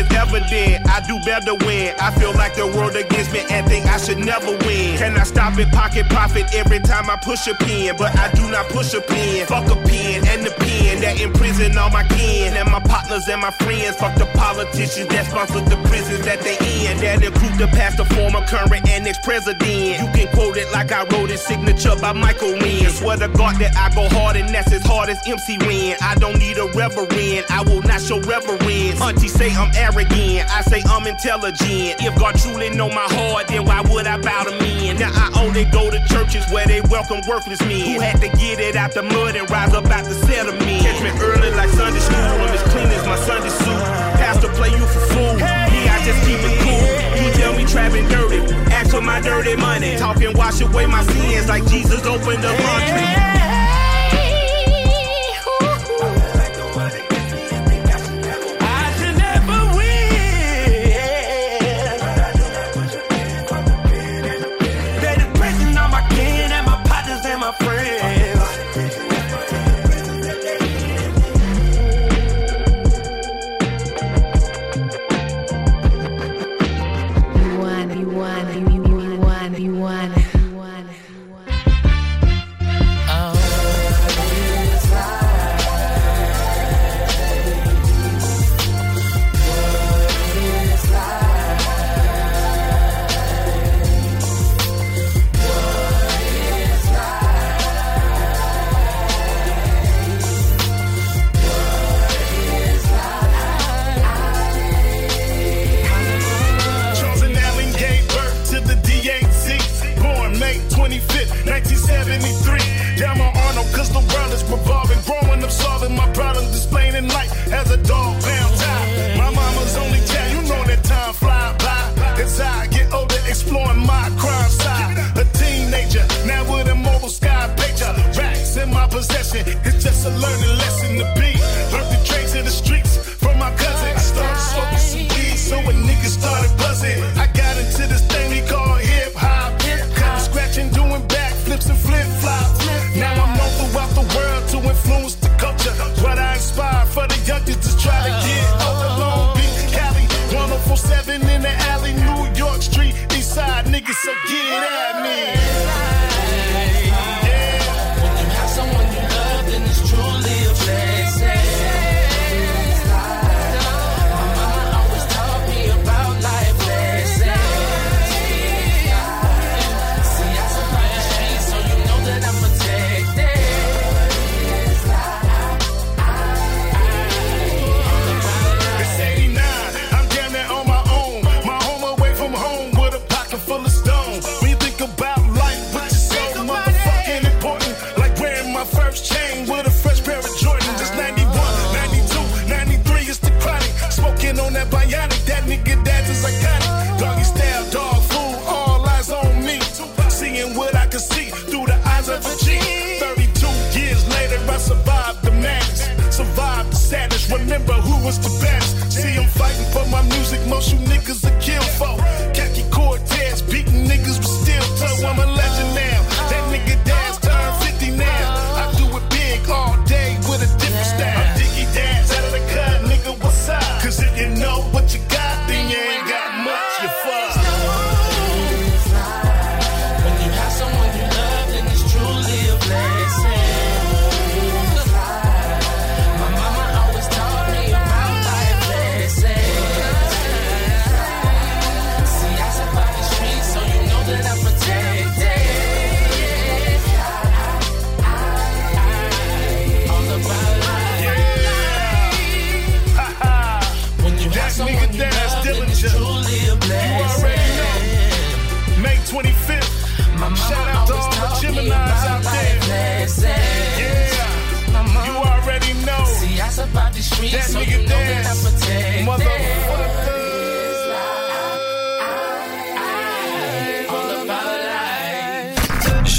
is evident. I do better when I feel like the world against me and think I should never win. Can I stop it? Pocket profit every time I push a pin, but I do not push a pin. Fuck a pin the pen that imprison all my kin and my partners and my friends. Fuck the politicians that sponsor the prisons that they in. That include the past, the former, current, and ex-president. You can quote it like I wrote it, signature by Michael Wynn. Swear to God that I go hard and that's as hard as MC Wynn. I don't need a reverend, I will not show reverence. Auntie say I'm arrogant, I say I'm intelligent. If God truly know my heart, then why would I bow to men? Now I only go to churches where they welcome worthless men who had to get it out the mud and rise up out the cell amphetamine. Catch me early like Sunday school. I'm as clean as my Sunday suit. Pastor play you for fool. Me, I just keep it cool. You tell me trapping dirty. Ask for my dirty money. Talking wash away my sins like Jesus opened the laundry.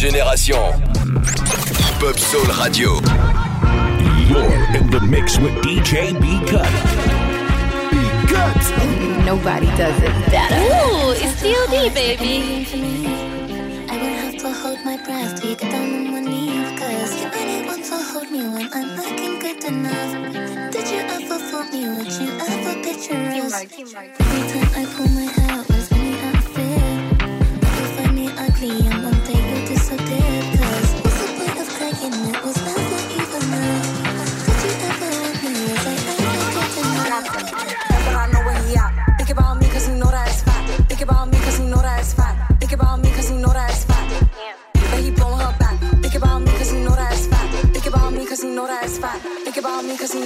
génération. Pop Soul Radio. You're in the mix with DJ B Cut. B Cut. Nobody does it better. Ooh, it's DOD, baby. I will have to hold my breath, take down on my knees, cause you're anyone to hold me when I'm looking good enough. Did you ever fool me? Would you ever picture us? Every time I pull my hair, outfit? If I need ugly, I'm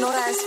horas.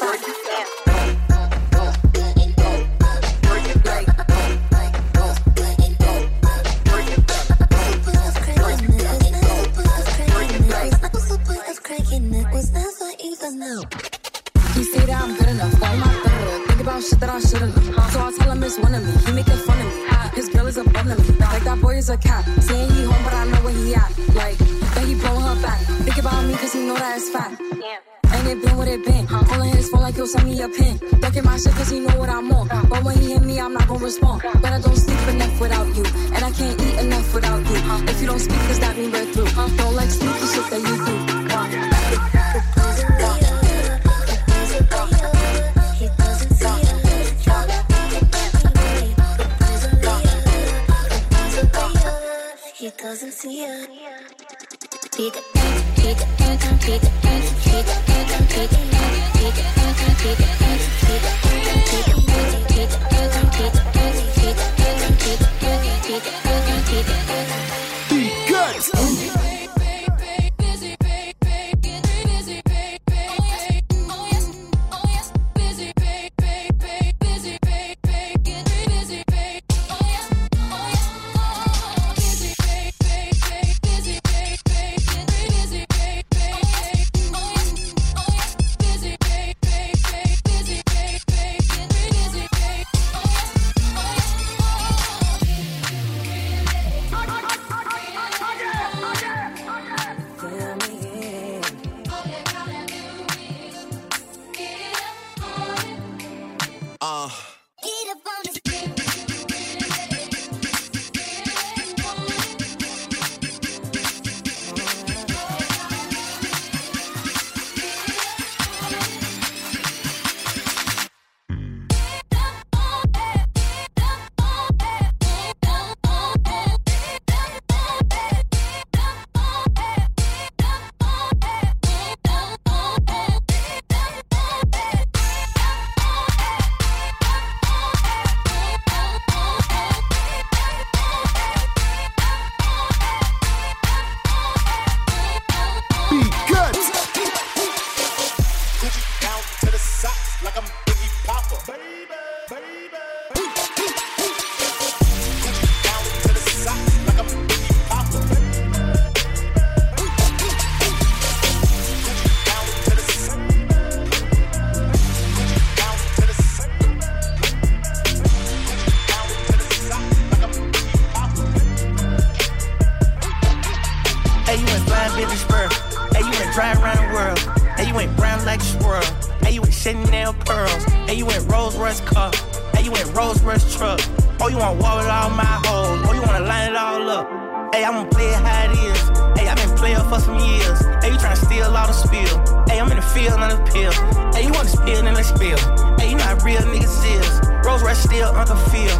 Hey, you went flying Billy Spur. Hey, you went drive around the world. Hey, you went brown like a. Hey, you went Chanel pearls. Hey, you went Rolls Royce car. Hey, you went Rolls Royce truck. Oh, you want wall with all my hoes. Oh, you wanna line it all up. Hey, I'm gonna play it how it is. Hey, I've been playing for some years. Hey, you tryna steal all the spill. Hey, I'm in the field on the pill. Hey, you wanna spill and let's spill. Hey, you not real niggas is. Rolls Royce still Uncle Phil.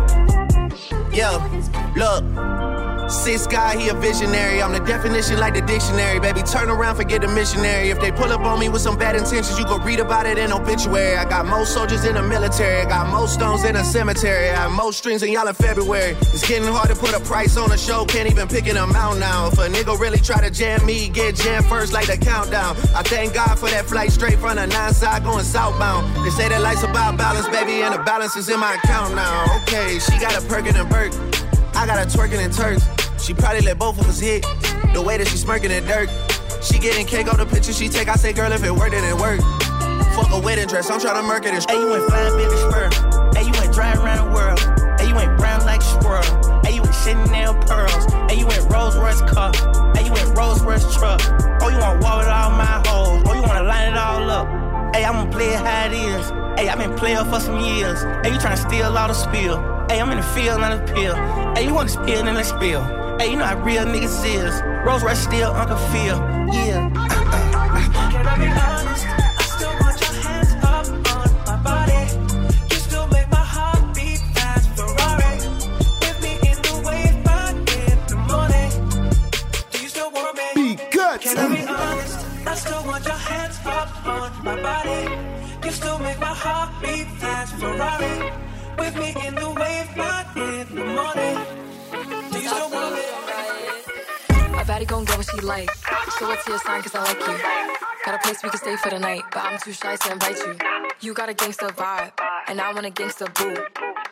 Yo, look. Six guy, he a visionary. I'm the definition like the dictionary. Baby, turn around, forget the missionary. If they pull up on me with some bad intentions, you go read about it in obituary. I got most soldiers in the military. I got most stones in a cemetery. I have most strings in y'all in February. It's getting hard to put a price on a show. Can't even pick an amount now. If a nigga really try to jam me, get jammed first like the countdown. I thank God for that flight straight from the nine side going southbound. They say that life's about balance, baby, and the balance is in my account now. Okay, she got a Birkin and Burke. I got her twerking in Turks. She probably let both of us hit. The way that she smirking in dirt. She getting cake on the picture she take. I say, girl, if it worked, then it worked. Fuck a wedding dress. I'm tryna murk it Hey, you went flying Billy Spur. Hey, you went drive around the world. Hey, you went brown like a squirrel. Hey, you went Chanel pearls. Hey, you went Rolls Royce car. Hey, you went Rolls Royce truck. Oh, you wanna wall with all my hoes. Oh, you wanna line it all up. Hey, I'm gonna play it how it is. Hey, I've been playing for some years. Hey, you tryna steal all the spill. Hey, I'm in the field on the pill. Hey, you wanna spill and let's spill. Hey, you know how real niggas is. Rolls Royce still Uncle Phil. Yeah. Can I be honest? I still want your hands up on my body. You still make my heart beat fast. Ferrari with me in the wave, but in the morning. Do you still want me? Be good. Can I be honest? I still want your hands up on my body. You still make my heart beat fast. Ferrari with me in the wave, but in the morning. Gon' get what she like. So what's your sign? Cause I like you. Got a place we can stay for the night, but I'm too shy to invite you. You got a gangster vibe, and I want a gangster boo.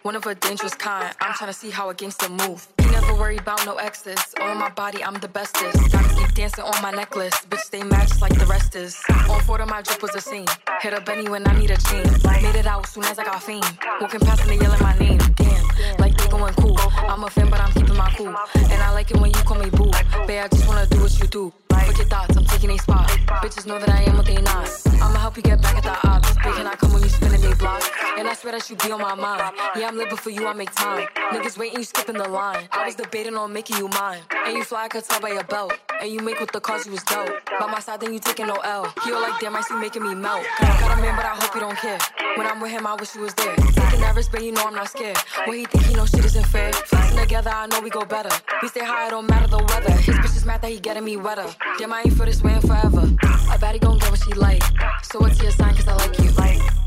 One of a dangerous kind. I'm tryna see how a gangster move. Never worry about no exes. On my body, I'm the bestest. Gotta keep dancing on my necklace. Bitch, they match like the rest is. On four of my drip was a scene. Hit a Benny when I need a chain. Made it out soon as I got fame. Walking past and they yelling my name. Damn, like they going cool. I'm a fan, but I'm keeping my cool. And I like it when you call me boo. Babe, I just wanna do what you do. Fuck your thoughts, I'm taking a spot. Bitches know that I am what they not. I'ma help you get back at the ops. Babe, can I come when you spinning they block? And I swear that you be on my mind. Yeah, I'm living for you, I make time. Niggas waiting, you skipping the line. I was debating on making you mine. And you fly, I could tell by your belt. And you make with the cause you was dope. By my side, then you taking no L. All like, damn, I see making me melt. Got a man, but I hope you don't care. When I'm with him, I wish you was there. Taking nervous, but you know I'm not scared. When he think he know shit isn't fair. Flexing together, I know we go better. We stay high, it don't matter the weather. His bitch is mad that he getting me wetter. Damn, I ain't feel this way in forever. I bet he gon' get what she like. So what's your sign, cause I like you.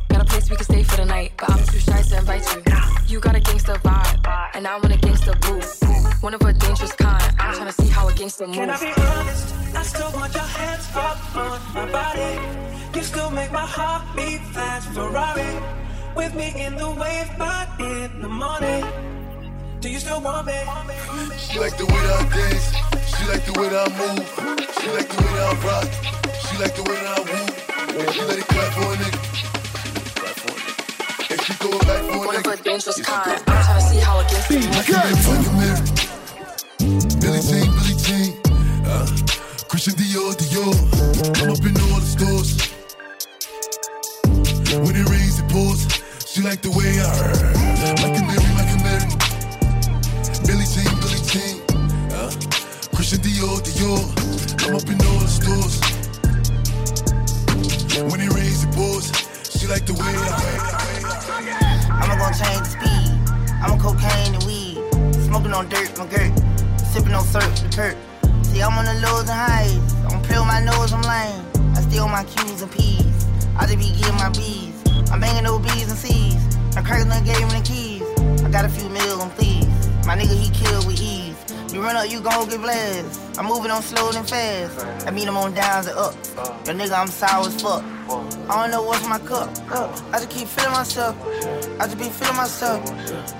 Got a place we can stay for the night, but I'm too shy to invite you. You got a gangster vibe, and I want a gangster boo. One of a dangerous kind. I'm tryna see how a gangster moves. Can I be honest? I still want your hands up on my body. You still make my heart beat fast. Ferrari with me in the wave, but in the morning. Do you still want me? She like the way that I dance. She like the way that I move. She like the way that I rock. She like the way that I woo. She let it clap for a nigga. And she throw it back for a One of nigga. a dangerous kind. I'm tryna see how a gangster moves. Like a Mary. Billie Jean, Billie Jean. Uh, Christian Dior, Dior. I'm up in all the stores. When it rains, it pours. She like the way I I'm up in all the stores. When it rains, it pours. She like the way I I'ma gon' change the speed. I'ma cocaine and weed. Smoking on dirt, my girt. Sipping on syrup, the perk. See, I'm on the lows and highs. Don't play my nose, I'm lame. I steal my Q's and P's. I just be getting my B's. I'm banging no B's and C's. My crackers done gave me the keys. I got a few on thieves. My nigga, he killed with ease. You run up, you gon' get blessed. I'm moving on slow and fast. I mean, I'm on downs and up. Your nigga, I'm sour as fuck. I don't know what's my cup. I just keep feeling myself. I just be feeling myself.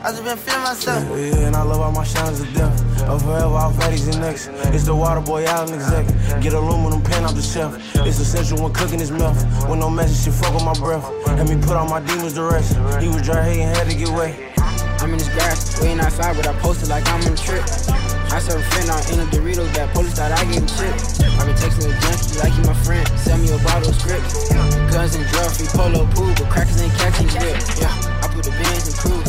I just been feeling myself. Yeah, and I love all my shines to death. Or forever, all fatties and next. It's the water boy out and exec. Get aluminum pen off the shelf. It's essential when cooking his mouth. With no message, she fuck with my breath. Had me put all my demons to rest. He was dry hating, had to get wet. I'm in this grass, waiting outside, but I posted like I'm in a trip. I serve a friend out in the Doritos that police thought I gave him shit. i been texting a junkie like he my friend, send me a bottle of scripts. Guns and drugs, free polo pool, but crackers ain't catching grip. Yeah, I put the bins in cruise.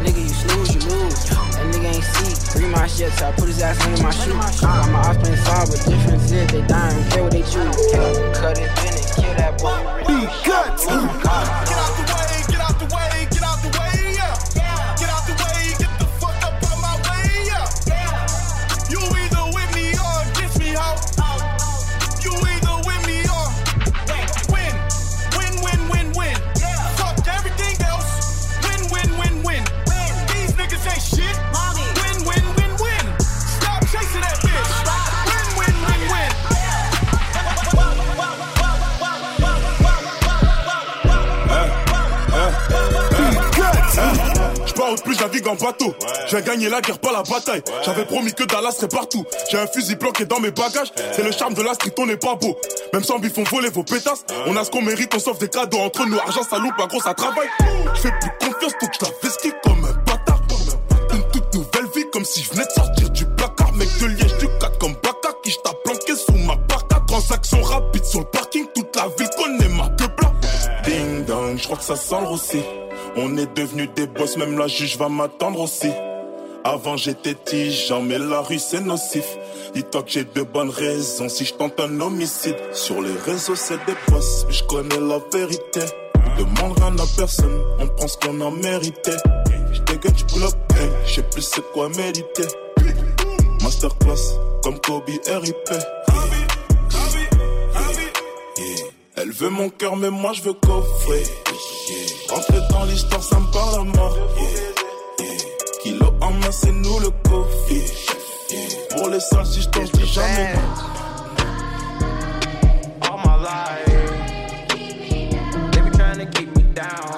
Nigga, you snooze, you lose. That nigga ain't see. Read my shit, so I put his ass under my shoe. Got my ops playing solid, but difference is they dying, don't care what they choose. Cut it, bend it, kill that boy. Be cut. Get out the Au plus, je navigue en bateau. Je viens gagner la guerre, pas la bataille. J'avais promis que Dallas serait partout. J'ai un fusil planqué dans mes bagages. C'est le charme de la street, on n'est pas beau. Même sans bif, on voler vos pétasses. On a ce qu'on mérite, on s'offre des cadeaux. Entre nous, argent, ça loupe, pas gros, ça travaille. Je fais plus confiance, donc je la vesquille comme un bâtard. Une toute nouvelle vie, comme si je venais de sortir du placard. Mec de liège, du 4 comme Baka, qui je planqué sous ma parka. Transaction rapide sur le crois que ça sent le. On est devenus des boss, même la juge va m'attendre aussi. Avant j'étais tigeant, mais la rue c'est nocif. Dis-toi que j'ai de bonnes raisons si je tente un homicide. Sur les réseaux c'est des boss, je connais la vérité. Demande rien à personne, on prend ce qu'on a mérité. Je dégueule, je pull up, hey, je sais plus c'est quoi méditer. Masterclass, comme Kobe RIP. Elle veut mon cœur, mais moi je veux coffrer. Rentrer dans l'histoire, ça me parle à mort. Kilo en main, c'est nous le coffee. Pour les sales, si je t'en dis jamais. all my life. They be trying keep me down.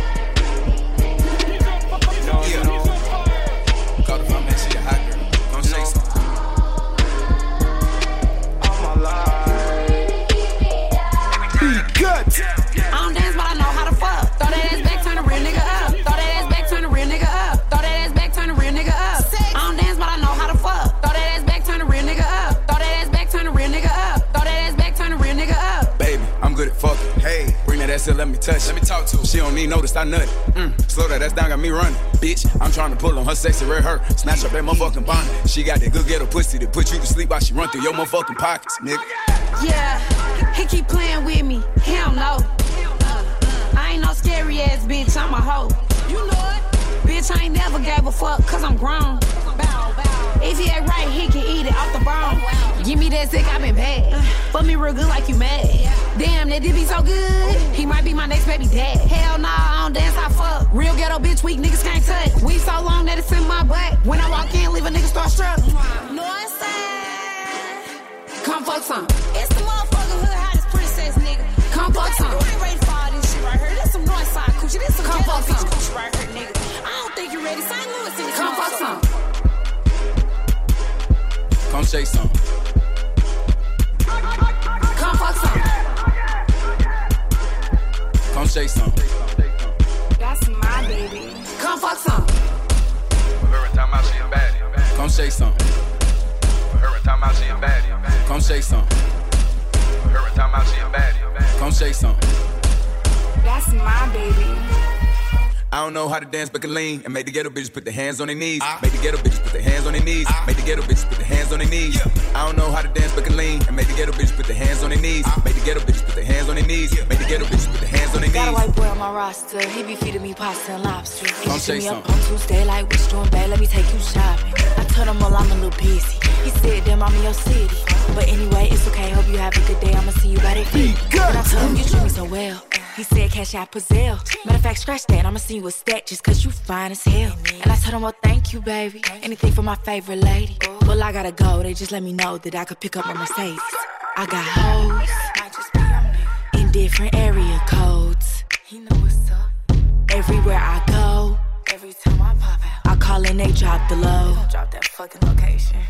I don't dance, but I know how to fuck. Throw that ass back, turn a real nigga up. Throw that ass back, turn a real nigga up. Throw that ass back, turn a real nigga up. I don't dance, but I know how to fuck. Throw that ass back, turn a real nigga up. Throw that ass back, turn a real nigga up. Throw that ass back, turn a real nigga up. Baby, I'm good at fucking. Hey, bring that ass here, let me touch. Let me talk to her. She don't need notice, I nut. Mm, slow that ass down, got me running. Bitch, I'm trying to pull on her sexy red her. Snatch up that motherfucking bonnet. She got that good ghetto pussy to put you to sleep while she run through your motherfucking pockets, nigga. Yeah, he keep playing with me. Scary ass bitch, I'm a hoe. You know it. Bitch, I ain't never gave a fuck, cause I'm grown. If he ain't right, he can eat it off the bone. Give me that sick, I been bad. Fuck me real good like you mad. Damn, that did be so good. He might be my next baby dad. Hell nah, I don't dance, I fuck. Real ghetto bitch, weak niggas can't touch. We so long that it's in my butt. When I walk in, leave a nigga start struck. North side. Come fuck some. It's the motherfucker hood hottest princess nigga. Come fuck some. Here. This some north side coochie. This some Come fuck some. coochie right here, nigga. I don't think you ready. St. Louis in this Come fuck some. Come shake some. Come fuck some. Come shake some. That's my baby. Come fuck some. Every time I see a baddie, come shake some. Every time I see a baddie, come shake some. Every time I see a baddie, come shake some. That's my baby. I don't know how to dance, but can lean and make the ghetto bitches put their hands on their knees. Make the ghetto bitches put their hands on their knees. Make the ghetto bitches put their hands on their knees. I don't know how to dance, but can lean and make the ghetto bitches put their hands on their knees. Make the ghetto bitches put their hands on their knees. Make the ghetto bitches put their hands on their knees. Got a white boy on my roster. He be feeding me pasta and lobster. He Come say hit me up something. on Tuesday like, what you doing, babe? Let me take you shopping. I told him, well, I'm a little busy. He said, damn, I'm in your city. But anyway, it's okay. Hope you have a good day. I'ma see you by the day. But I told him, you treat me so well. He said, cash out Pazelle. Matter of fact, scratch that. I'ma see you a stack just cause you fine as hell. And I told him, well, thank you, baby. Anything for my favorite lady. Well, I gotta go. They just let me know that I could pick up my Mercedes. I got hoes in different area codes. He know what's up. Everywhere I go, every time I pop out, I call and they drop the low. Drop that fucking location.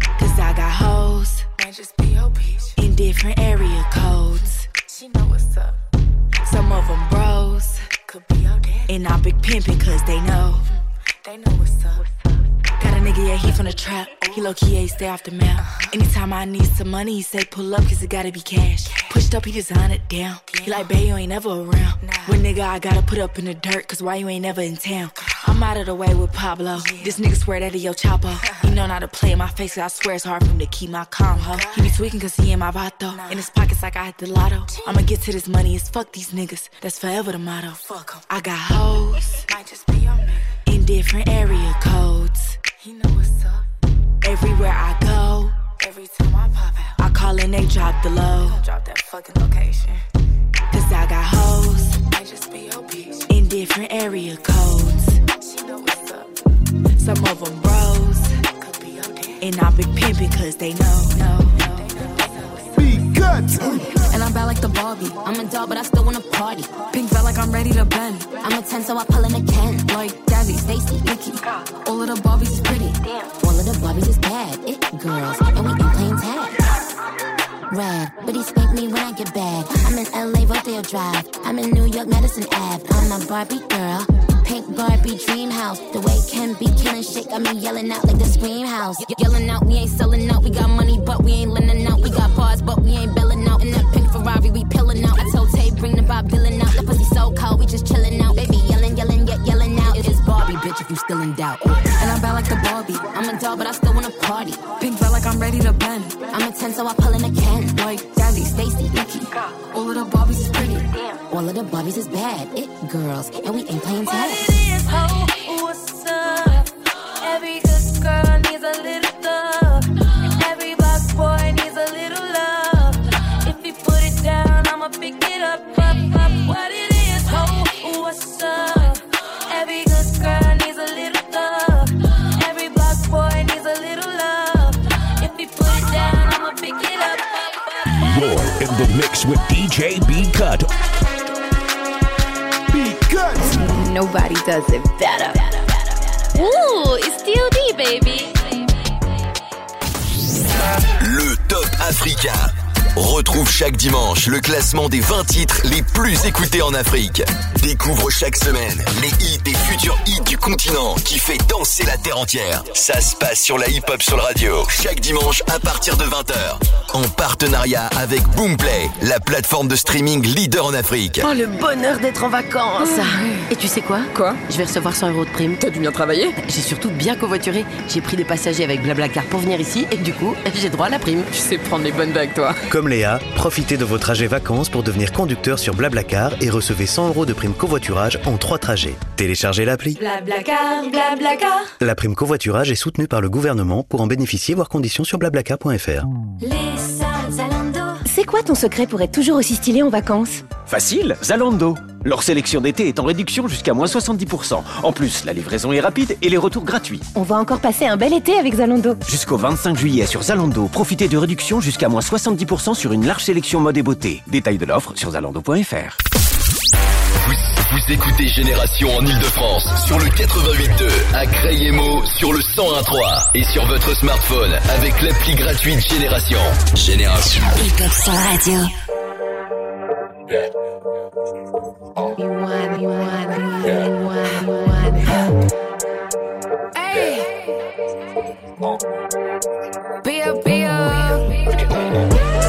Cause I got hoes. Might just be your bitch. In different area codes. She know what's up. Some of them bros. Could be your dad. And I big pimpin' cause they know. Mm-hmm. They know what's up. Got a nigga, yeah, he from the trap. He low key, yeah, he stay off the map. Uh-huh. Anytime I need some money, he say pull up, cause it gotta be cash. Pushed up, he design it down. He like, babe, you ain't never around. When nigga, I gotta put up in the dirt, cause why you ain't never in town? I'm out of the way with Pablo. This nigga swear that he your chapo. He know not to play in my face, cause I swear it's hard for him to keep my calm, ho. He be tweaking cause he in my vato. In his pockets like I had the lotto. I'ma get to this money, it's fuck these niggas. That's forever the motto. I got hoes. Might just be your In different area codes. He know what's up. Everywhere I go. Every time I pop out. I call and they drop the low. Drop that fucking location. Cause I got hoes. Might just be your bitch. In different area codes. She know what's up. Some of them bros. And I big pimpin' cause they know. know, know. And I'm bad like the Barbie. I'm a dog, but I still wanna party. Pink felt like I'm ready to bend. I'm a 10, so I pull in a Ken. Like Gabby, Stacy, Nikki. All of the Barbies is pretty. All of the Barbies is bad. It girls, and we ain't playing tag. Red, but he spank me when I get bad. I'm in LA, Rodeo Drive. I'm in New York, Madison Ave. I'm a Barbie girl. Pink Barbie dream house. The way Ken be killing shit got me yelling out like the scream house. Ye- Yelling out, we ain't selling out. We got money, but we ain't lending out. We got bars, but we ain't billing out. In that pink Ferrari, we pillin' out. I told Tay, bring the Bob Dylan out. The pussy so cold, we just chillin' out. Baby, yelling, yelling, yet yelling out. It is Barbie, bitch, if you still in doubt. And I'm bad like the Barbie. I'm a doll, but I still wanna party. Pink felt like I'm ready to bend. I'm a 10, so I pull in a Ken. Like Jazzy, Stacy, Nikki. all of the Barbies is pretty. All of the Barbies is bad. It girls, and we ain't playing tag. It is, ho, what's up? Every good girl needs a little love. Every boss boy needs a little love. If you put it down, I'ma pick it up, up, up. What it is, ho, what's up? Every good girl needs a little love. Every boss boy needs a little love. If you put it down, I'ma pick it up, up, up. You're in the mix with DJ B Cut. Nobody does it better. Ooh, it's DOD, baby. Le Top Africain. Retrouve chaque dimanche le classement des 20 titres les plus écoutés en Afrique. Découvre chaque semaine les hits et futurs hits du continent qui fait danser la terre entière. Ça se passe sur la hip hop sur le radio, chaque dimanche à partir de 20h. En partenariat avec Boomplay, la plateforme de streaming leader en Afrique. Oh, le bonheur d'être en vacances Et tu sais quoi? Quoi? Je vais recevoir 100 euros de prime. T'as dû bien travailler J'ai surtout bien covoituré. J'ai pris des passagers avec Blablacar pour venir ici et du coup, j'ai droit à la prime. Tu sais prendre les bonnes vagues, toi. Comme Léa, profitez de vos trajets vacances pour devenir conducteur sur Blablacar et recevez 100 euros de prime covoiturage en 3 trajets. Téléchargez l'appli. Blablacar, blablacar. La prime covoiturage est soutenue par le gouvernement. Pour en bénéficier, voir conditions sur blablacar.fr. Les quoi ton secret pour être toujours aussi stylé en vacances? Facile, Zalando. Leur sélection d'été est en réduction jusqu'à moins 70%. En plus, la livraison est rapide et les retours gratuits. On va encore passer un bel été avec Zalando. Jusqu'au 25 juillet sur Zalando, profitez de réductions jusqu'à moins 70% sur une large sélection mode et beauté. Détails de l'offre sur zalando.fr. Vous, écoutez Génération en Ile-de-France sur le 88.2, à Crayemo sur le 101.3 et sur votre smartphone avec l'appli gratuite Génération. Génération. Hip Hop la radio. Be up.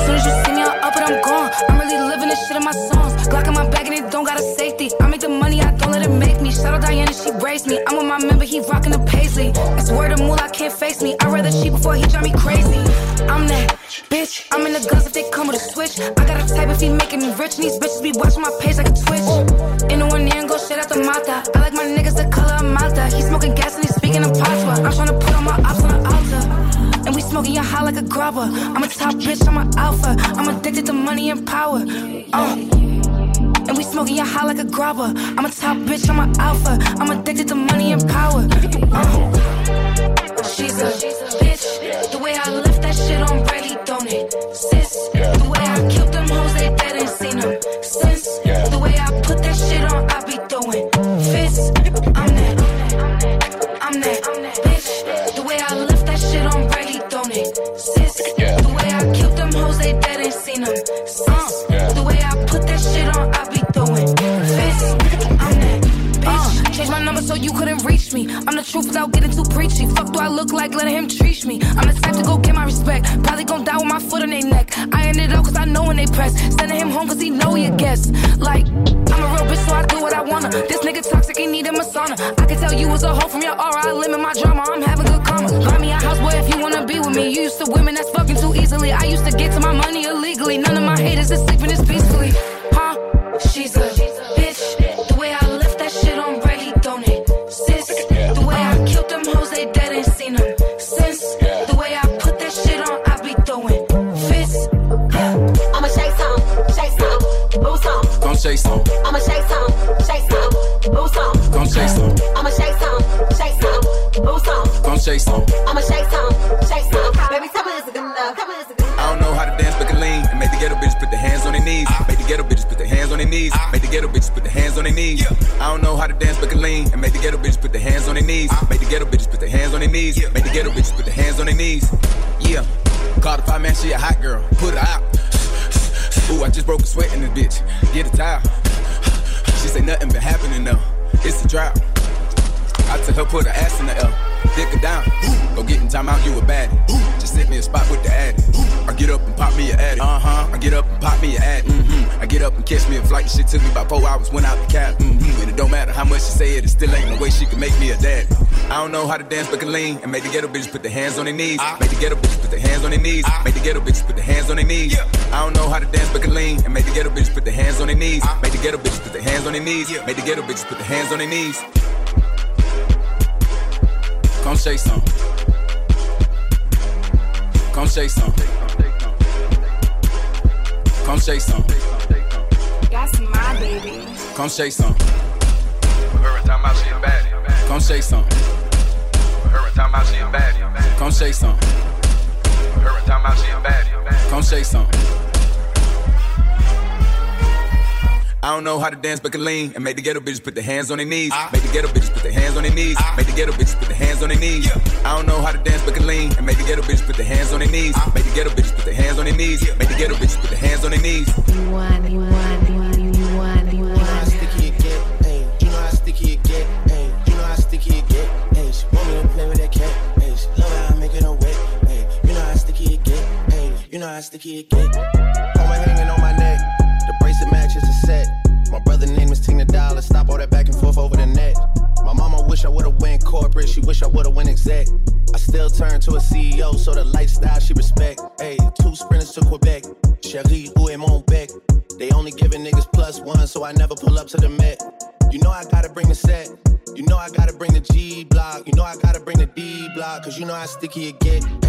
Soon as you see me, I'm up and I'm gone. I'm really living this shit in my songs. Glock in my bag and it don't got a safety. Shout out Diana, she raised me. I'm with my member, he rockin' the paisley. That's word of moolah, can't face me. I'd rather she before he drive me crazy. I'm that bitch. I'm in the guns if they come with a switch. I got a type if he making me rich. And these bitches be watching my page like a twitch. In the one ear and go straight out the mata. I like my niggas the color of Malta. He smoking gas and he speaking in patois. I'm trying to put on my ops on the altar. And we smoking your high like a grubber. I'm a top bitch, I'm an alpha. I'm addicted to money and power. Uh. And smoking your high like a grubber. I'm a top bitch, I'm an alpha. I'm addicted to money and power. Uh. She's a bitch. The way I left that shit on Bradley, don't it? Sis. The way I killed them hoes, they dead ain't seen them. The way I put that shit on, I be throwing fists. I'm that. I'm that I'm that bitch. The way I left that shit on Bradley, don't it? Sis. The way I killed them hoes, they dead ain't seen them. So you couldn't reach me. I'm the truth without getting too preachy. Fuck do I look like letting him treat me? I'm the type to go get my respect. Probably gon' die with my foot on their neck. I ended up cause I know when they press. Sending him home cause he know he a guest. Like, I'm a real bitch so I do what I wanna. This nigga toxic, he need a sauna. I can tell you was a hoe from your aura. I limit my drama, I'm having good karma. Buy me a house, boy, if you wanna be with me. You used to women that's fucking too easily. I used to get to my money illegally. None of my haters is sleeping this peacefully. Huh? She's a shake some, I'ma shake some, shake some, boo some. gon' shake some, I'ma shake some, shake some, boo some. gon' shake some. I'ma shake some, shake some. Baby, tell me this is good enough. Tell me this is good enough. I don't know how to dance, but can lean. And make the ghetto bitches put their hands on their knees. Ah. Make the ghetto bitches put their hands on their knees. Ah. Make the ghetto bitches put their hands on their knees. I don't know how to dance, but can lean. And make the ghetto bitches put their hands on their knees. Ah. Make the ghetto bitches put their hands on their knees. Make the ghetto bitches put their hands on their knees. Yeah. Call the five man, she a hot girl. Put her out. Ooh, I just broke a sweat in this bitch. Get a towel. She say nothing been happening though. It's a drought. I tell her, put her ass in the L. Dick her down. Go get in time out, you a baddie. Just sit me a spot with the addy. I get up and pop me a addy. Uh huh. I get up and pop me a addy. Mm-hmm. I get up and catch me a flight. Shit took me about four hours, went out the cab. Mm-hmm. And it don't matter how much she say it, it still ain't no way she can make me a dad. I don't know how to dance, but can lean and make the ghetto bitches put their hands on their knees. Make the ghetto bitches put their hands on their knees. Make the ghetto bitches put their hands on their knees. I don't know how to dance, but can lean and make the ghetto bitches put their hands on their knees. Make the ghetto bitches put their hands on their knees. Make the ghetto bitches put their hands on their knees. Come say something. Come say something. Come say some. That's my baby. Come say some. Her time out she a baddie. Come say some. Her time out she a baddie. Come say some. Her time out she a baddie. Come say some. I don't know how to dance, but can lean and make the ghetto bitches put their hands on their knees. Make the ghetto bitches put their hands on their knees. Make the ghetto bitches put their hands on their knees. I don't know how to dance, but can lean and make the ghetto bitches put their hands on their knees. Make the ghetto bitches put their hands on their knees. Make the ghetto bitches put their hands on their knees. You want, you want, you want, you want, you want. how sticky it get, ayy. You know how sticky it get, ayy. You know how sticky it get, ayy. She want me to play with that cat, ayy. She love how I make it her wet, ayy. You know how sticky it get, ayy. You know how sticky it get. I would've went exec. I still turn to a CEO, so the lifestyle she respect. Hey, two sprinters to Quebec. Cherie, who mon bec? They only giving niggas plus one, so I never pull up to the Met. You know I gotta bring the set. You know I gotta bring the G block. You know I gotta bring the D block. Cause you know how sticky it get.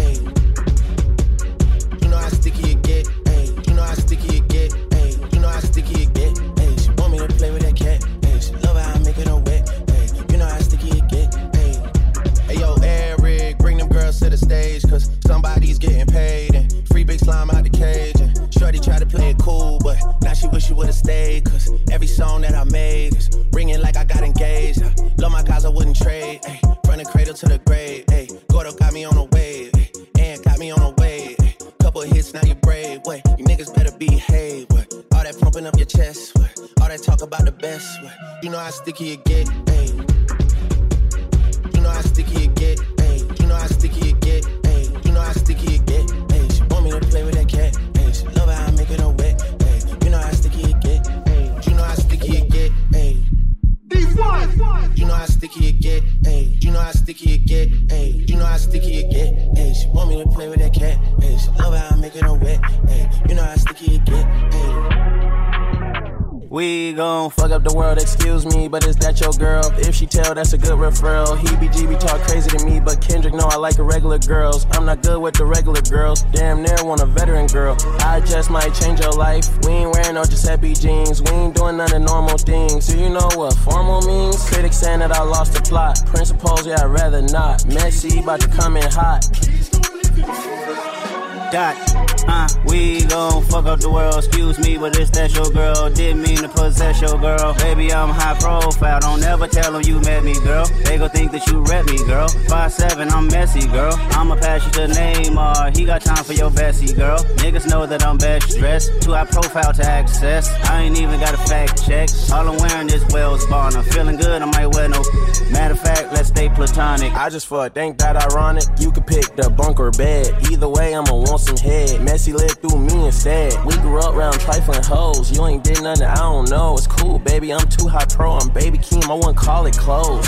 He be GB talk crazy to me, but Kendrick know I like regular girls. I'm not good with the regular girls, damn near want a veteran girl. I just might change your life. We ain't wearing no Giuseppe jeans, we ain't doing none of normal things. Do you know what formal means? Critics saying that I lost the plot. Principles, yeah, I'd rather not. Messy, about to come in hot. Dot. Uh, we gon' fuck up the world, excuse me, but it's that your girl. Didn't mean to possess your girl. Baby, I'm high profile, don't ever tell them you met me, girl. They gon' think that you rep me, girl. Five seven, I'm messy, girl. I'ma pass you to Neymar, he got time for your Bessie, girl. Niggas know that I'm best dressed, too high profile to access. I ain't even got a fact check. All I'm wearing is Wales Bonner. Feeling good, I might wear no. Matter of fact, let's stay platonic. I just fuck, think that ironic. You could pick the bunk or bed. Either way, I'ma want some head. Messy lived through me instead. We grew up around trifling hoes. You ain't did nothing, I don't know. It's cool, baby. I'm too high pro. I'm baby Keem. I wouldn't call it close.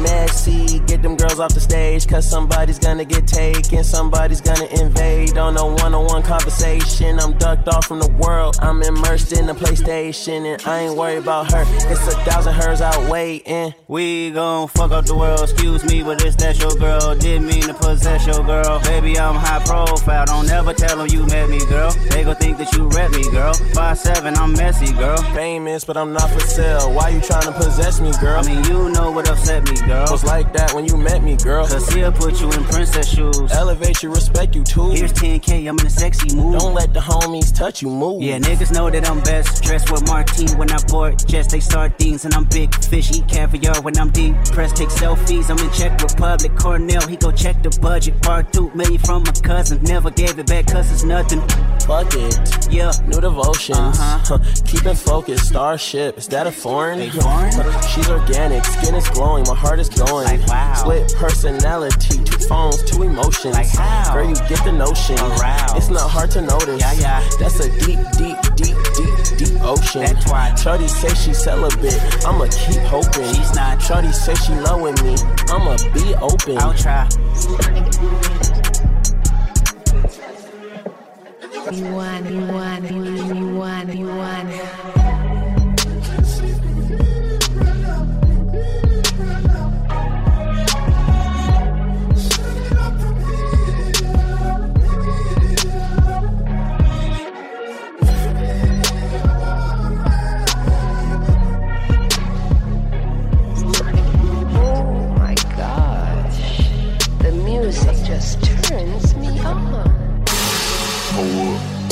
Messy, get them girls off the stage. Cause somebody's gonna get taken. Somebody's gonna invade on a one on one conversation. I'm ducked off from the world. I'm immersed in the PlayStation. And I ain't worried about her. It's a thousand hers out waiting. We gon' fuck up the world, excuse me, but it's that your girl. Didn't mean to possess your girl. Baby, I'm high profile, don't ever tell them you met me, girl. They gon' think that you rep me, girl. Five seven, I'm messy, girl. Famous, but I'm not for sale. Why you trying to possess me, girl? I mean, you know what upset me, girl. Was like that when you met me, girl. Cause he'll put you in princess shoes. Elevate you, respect you too. Here's 10K, I'm in a sexy mood. Don't let the homies touch you, move. Yeah, niggas know that I'm best. Dressed with martini when I board jets, they sardines, and I'm big fish, eat caviar when I'm deep. Press take selfies, I'm in Czech Republic. Cornell, he go check the budget. Part two million from my cousin, never gave it back cause it's nothing. Fuck it. Yeah. New devotions. Uh-huh. Keep it focused. Starship. Is that a foreign? A foreign? She's organic. Skin is glowing. My heart heart is going. Like, wow. Split personality, two phones, two emotions. Like, how? Girl, you get the notion. Aroused. It's not hard to notice. Yeah, yeah. That's a deep, deep, deep, deep, deep ocean. That's why. Shorty say she celibate. I'ma keep hoping. She's not. Shorty say she loving me. I'ma be open. I'll try. You won, you won, you won, you won, you won.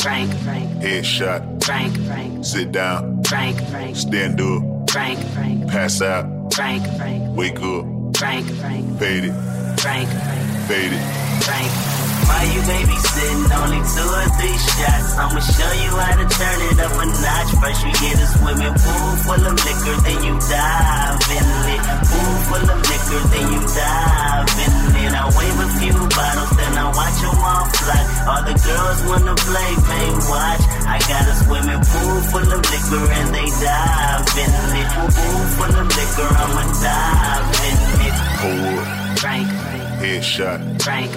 Frank, Frank, Headshot. Frank, Frank, Sit down. Frank, Frank, Stand up. Frank, Frank, Pass out. Frank, Frank, Wake up. Frank, Frank, Fade it. Frank, Frank, Fade it. Frank. Why you babysitting? Only two or three shots. I'ma show you how to turn it up a notch. First you get a swimming pool full of liquor, then you dive in it. Pool full of liquor, then you dive in it. I wave a few bottles, then I watch them all fly. All the girls wanna play, pay watch. I got a swimming pool full of liquor and they dive in it. Pool full of liquor, I'ma dive in it. Frank, Frank, Headshot. Frank,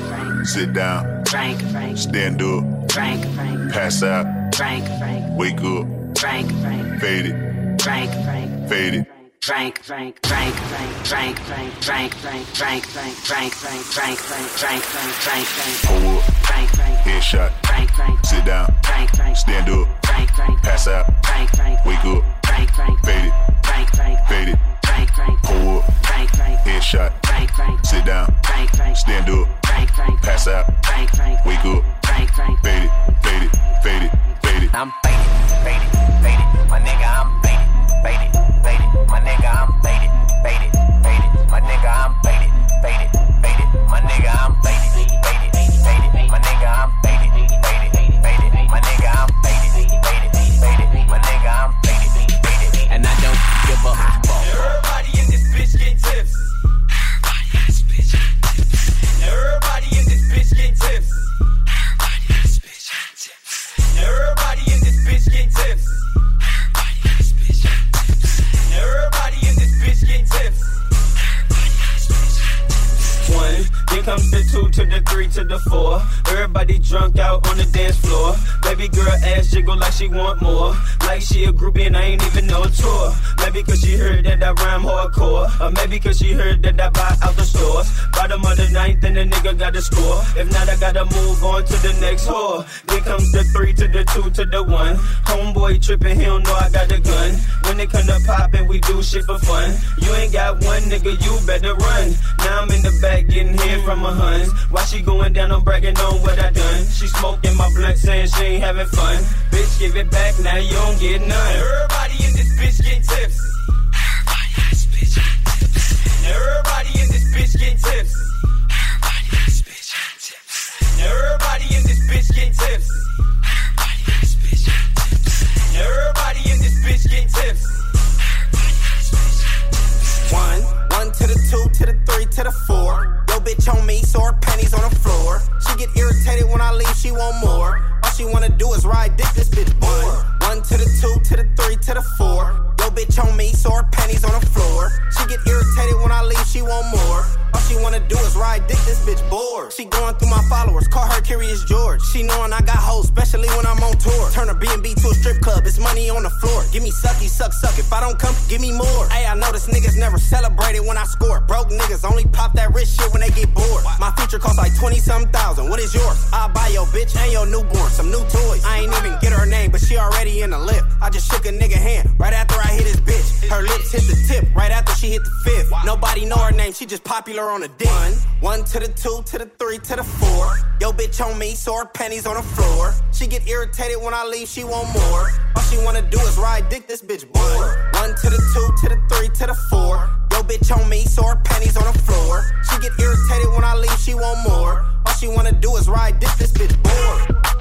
Sit down. Frank, Frank, Stand up. Frank, Frank, Pass out. Frank, Frank, Wake up. Frank, Frank, Fade it. Frank, Frank. Fade it. Frank, Frank, Frank, Frank, Frank, Frank, Frank, Frank, Frank, Frank, Frank, Frank, Frank, Frank, Frank, Frank, Frank, Frank, Hold up. Frank, Frank, Headshot. Frank, Frank, Sit down. Frank, Frank, Stand up. Frank, Frank, Pass out. Frank, Frank, Wake up. Frank, Frank, Fade it. Frank, Frank, Fade it. Frank, Frank, Hold up. Frank, Frank, Headshot. Frank, Frank, Sit down. Frank, Frank, Stand up. Frank, Frank, Pass out. Frank, Frank, Wake up. Frank, Frank, Fade it. Fade it. Fade it. Fade it. I'm faded, faded, faded. My nigga, I'm faded, faded, faded. My nigga, I'm faded, faded, faded. My nigga, I'm faded, faded, faded. My nigga, I'm faded, faded, comes the two to the three to the four. Everybody drunk out on the dance floor. Baby girl ass jiggle like she want more. Like she a groupie and I ain't even no tour. Maybe cause she heard that I rhyme hardcore. Or maybe cause she heard that I buy out the stores. Bottom of the ninth and the nigga got to score. If not, I gotta move on to the next whore. Then comes the three to the two to the one. Homeboy tripping, he don't know I got a gun. When it come to poppin', we do shit for fun. You ain't got one nigga, you better run. Now I'm in the back getting hit from huns. Why she going down, I'm bragging on what I done. She smoking my blunt, saying she ain't having fun. Bitch, give it back, now you don't get none. Everybody in this bitch getting tips. Everybody in this bitch getting tips. Everybody in this bitch getting tips. Everybody in this bitch getting tips. One, one to the two, to the three, to the four. Yo, bitch on me, so her panties on the floor. She get irritated when I leave, she want more. All she wanna do is ride dick, this bitch bored. One to the two, to the three, to the four. Yo, bitch on me, so her panties on the floor. She get irritated when I leave, she want more. All she wanna do is ride dick, this bitch bored. She going through followers, call her Curious George. She knowin' I got hoes, especially when I'm on tour. Turn her B&B to a strip club, it's money on the floor. Give me sucky, suck, suck. If I don't come, give me more. Hey, I notice niggas never celebrated when I score. Broke niggas only pop that rich shit when they get bored. My future costs like 20 something thousand. What is yours? I'll buy your bitch and your newborn some new toys. I ain't even get her name, but she already in the lip. I just shook a nigga hand right after I hit his bitch. Her lips hit the tip right after she hit the fifth. Nobody know her name, she just popular on the dick. One, one to the two, to the three, to the four. Yo, bitch on me, so her panties on the floor. She get irritated when I leave, she want more. All she wanna do is ride dick, this bitch bored. One to the two, to the three, to the four. Yo, bitch on me, so her panties on the floor. She get irritated when I leave, she want more. All she wanna do is ride dick, this bitch bored.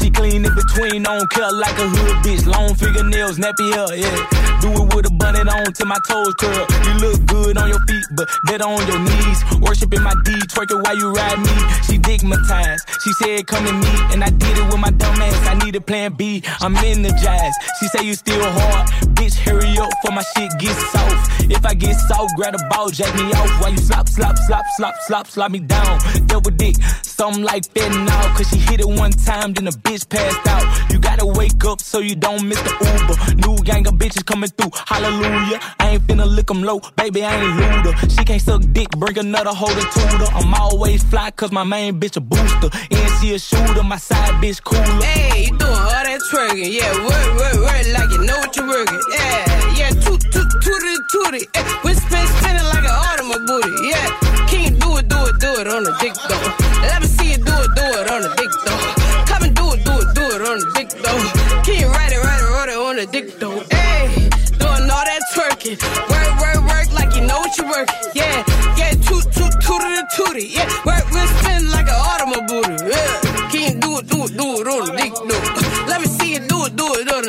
She clean between, don't care like a hood bitch. Long fingernails, nappy hair, yeah. Do it with a bunnet on till my toes curl. You look good on your feet, but better on your knees. Worshiping my D, twerking while you ride me. She digmatized. She said, come and meet, and I did it with my dumb ass. I need a plan B. I'm energized. She say you still hard. Bitch, hurry up for my shit gets soft. If I get soft, grab a ball, jack me off. While you slop, slop, slop, slop, slop, slop me down. Double dick, something like that now. Cause she hit it one time, then the bitch passed out. You gotta wake up so you don't miss the Uber. New gang of bitches coming through, hallelujah. I ain't finna lick 'em low, baby, I ain't looter. She can't suck dick, bring another holder tutor. I'm always fly, cause my main bitch a booster. And she a shooter, my side bitch cooler. Hey, you doing all that twerking, yeah, work, work, work like you know what you're working, yeah, yeah, toot, toot, tooty, tooty, we spin, spinning like an automobile yeah, can you do it, do it, do it on the dick though,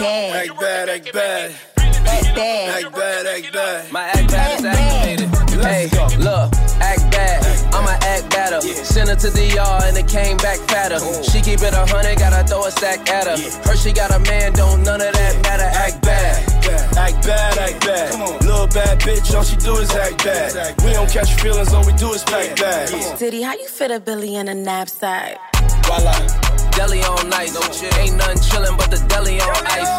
bad. Act bad, act bad. Act bad. Act bad, act bad. My act bad is activated. Hey, look, act bad. I'ma act better. Send her to the yard and it came back fatter. She keep it a hundred, gotta throw a stack at her. Her she got a man, don't none of that matter. Act bad. Act bad, act bad. Little bad bitch, all she do is act bad. We don't catch feelings, all we do is pack bags. Diddy, how you fit a Billy in a knapsack? Deli on nice. Ain't nothing chillin' but the deli on ice.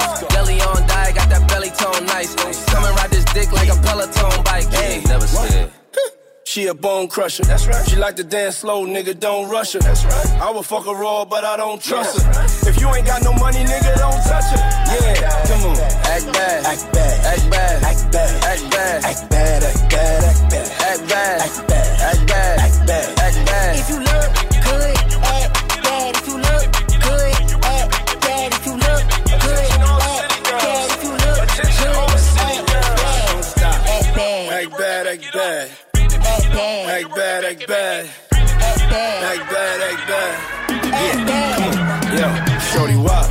She a bone crusher. That's right. She like to dance slow, nigga, don't rush her. That's right. I would fuck her raw, but I don't trust her. If you ain't got no money, nigga, don't touch her. Yeah, come on. Act bad. Act bad. Act bad. Act bad. Act bad. Act bad, act bad, act bad. Act bad. Act bad. Act bad. Act bad. Act bad. If you look good, act bad. If you look good, act bad. If you look good, act bad. If you look good, act bad. Act bad. Act bad, act bad. Act bad. Act bad, act bad. Act bad. Act bad, act bad. Act. Yo, shorty, why?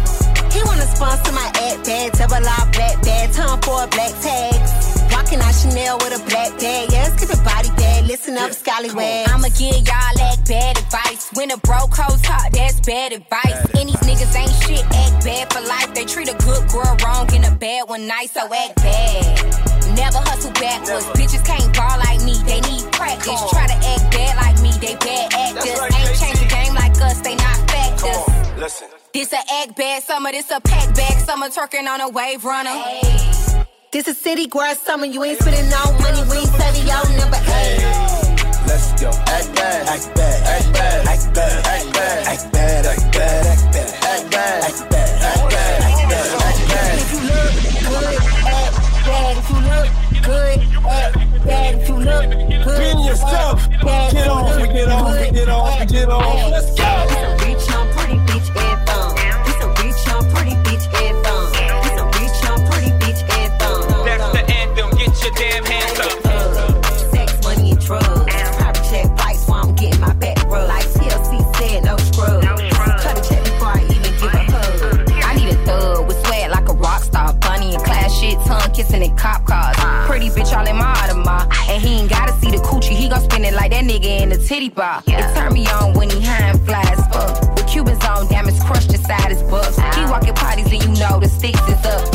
He wanna sponsor my act bag, double R black bag, time for black tags. Walking out Chanel with a black bag, yeah, skip it body bag, listen up, scallywag. I'ma give y'all that bad advice. When a broke hoes hot, that's bad advice. And these niggas ain't shit, act bad for life. They treat a good girl wrong and a bad one nice, so act bad. Never hustle backwards. Bitches can't ball like me, they need practice. Try to act bad like me, they bad actors. Ain't changed the game like us, they not factors. Listen. This a act bad summer, this a pack bag summer, twerking on a wave runner. This a city girl summer, you ain't spending no money, we ain't saving your number eight. Let's go. Act bad. Act bad. Act bad. Act bad. Act bad, act bad, act bad. Act bad. Act bad, act bad, act bad, bad. If you look good, act bad. If you look good, Bend yourself. Get off, get off, good, get off, act get off. Let's go. Cop cars. Pretty bitch all in my Audemars. And he ain't gotta see the coochie, he gon' spend it like that nigga in the titty bar. It turn me on when he high and fly as fuck. With Cubans on, damn, it's crushed inside his bucks. He walking parties and you know the sticks is up.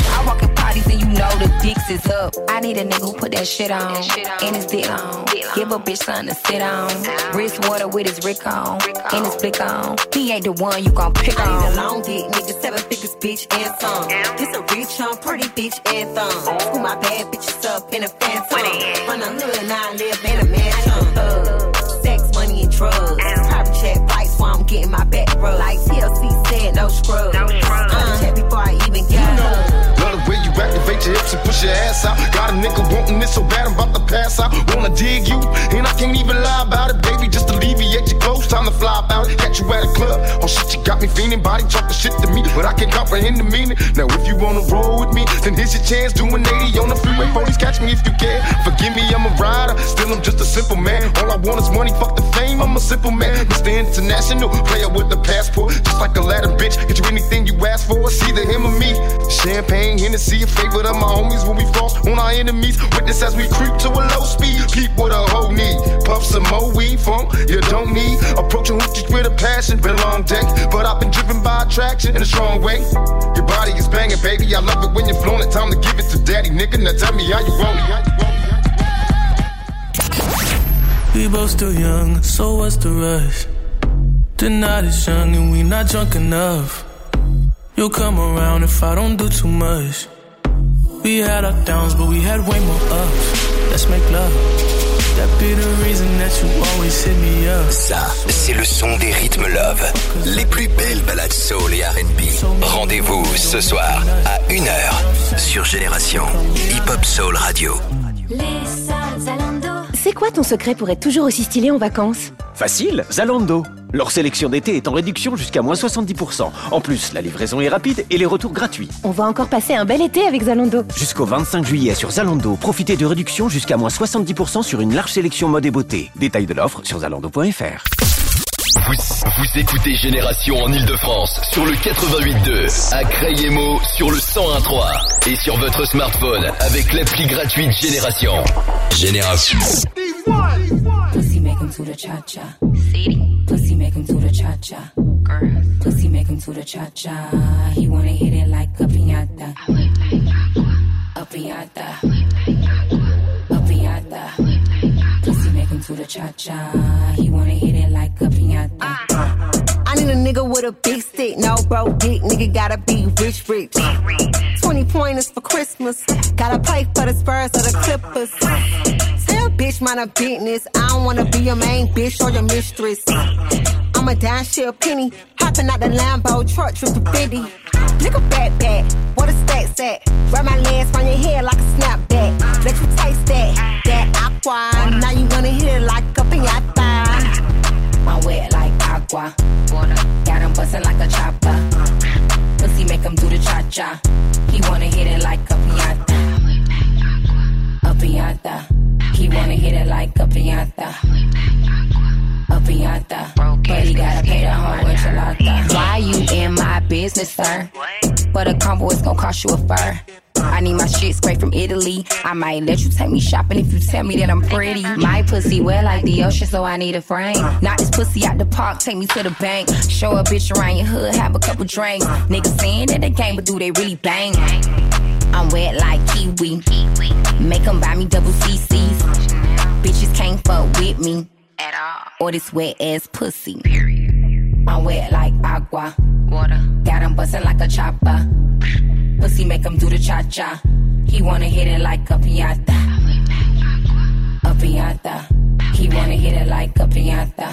Know the dicks is up. I need a nigga who put that shit on. And his dick on. Give a bitch something to sit on. Wrist water with his Rick on. And his blick on. He ain't the one you gon' pick on. I need a on. long dick, nigga, seven figures bitch and some. This a rich, young, pretty bitch anthem. Who my bad bitches up in a phantom. Run a little, now I live in a mansion. Uh, sex, money, and drugs. Private jet flights while I'm getting my back rubbed. Like TLC said, no scrubs. No scrubs. Uh, check before I even get the way activate your hips and push your ass out. Got a nigga wanting this so bad, I'm about to pass out. Wanna dig you, and I can't even lie about it, baby. Just alleviate your clothes, time to fly about it. Catch you at a club. Oh shit, you got me feeling, body talking shit to me, but I can't comprehend the meaning. Now if you wanna roll with me, then here's your chance. Doing 80 on the freeway, police catch me if you can. Forgive me, I'm a rider, still I'm just a simple man. All I want is money, fuck the fame. I'm a simple man, Mr. International, player with a passport, just like a Latin bitch. Get you anything you ask for, it's either him or me. Champagne, Hennessy, a favorite of my homies when we frost on our enemies. Witness as we creep to a low speed. Peep what a hoe need. Puff some more weed from you don't need. Approaching hoochies with a passion. Been a long day, but I've been driven by attraction in a strong way. Your body is banging, baby. I love it when you're flown it. Time to give it to daddy, nigga. Now tell me how you want it. We both still young, so what's the rush? The night is young and we not drunk enough. You'll come around if I don't do too much. We had our downs, but we had way more ups. Let's make love. That be the reason that you always hit me up. Ça, c'est le son des rythmes love. Les plus belles balades soul et R&B. Rendez-vous ce soir à 1h sur Génération Hip Hop Soul Radio. C'est quoi ton secret pour être toujours aussi stylé en vacances? Facile, Zalando. Leur sélection d'été est en réduction jusqu'à moins 70%. En plus, la livraison est rapide et les retours gratuits. On va encore passer un bel été avec Zalando. Jusqu'au 25 juillet sur Zalando, profitez de réductions jusqu'à moins 70% sur une large sélection mode et beauté. Détails de l'offre sur zalando.fr. Vous, vous écoutez Génération en Ile-de-France sur le 88.2, à Crayemo sur le 101.3 et sur votre smartphone avec l'appli gratuite Génération. Génération. Pussy make him to the cha cha. Pussy make him to the cha cha. Pussy make him to the cha cha. He wanna hit it like a piñata. A piñata. A piñata. Pussy make him to the cha cha. He wanna hit it like a piñata. Ah. I need a nigga with a big stick, no bro dick. Nigga gotta be rich, rich. 20 pointers for Christmas. Gotta play for the Spurs or the Clippers. Tell bitch mind a business. I don't wanna be your main bitch or your mistress. I'm a down shit penny. Hopping out the Lambo truck, trip to 50. Nigga back back, what a stack at? Wrap my legs from your head like a snapback. Let you taste that, that aqua. Now you gonna hit it like a piñata. I'm wet like aqua. Water. Got him bustin' like a chopper. Pussy make him do the cha cha. He wanna hit it like a piñata. A piñata. He wanna hit it like a piñata. But he gotta pay the whole enchilada. Why you in my business, sir? But a combo is gonna cost you a fur. I need my shit straight from Italy. I might let you take me shopping if you tell me that I'm pretty. My pussy wet like the ocean, so I need a frame. Knock this pussy out the park, take me to the bank. Show a bitch around your hood, have a couple drinks. Niggas saying that they game, but do they really bang? I'm wet like kiwi. Make them buy me double CCs. Bitches can't fuck with me at all. Or this wet ass pussy. I'm wet like agua. Water. Got him bustin' like a chopper. Pussy make him do the cha cha. He wanna hit it like a piñata. A piñata. He wanna hit it like a piñata.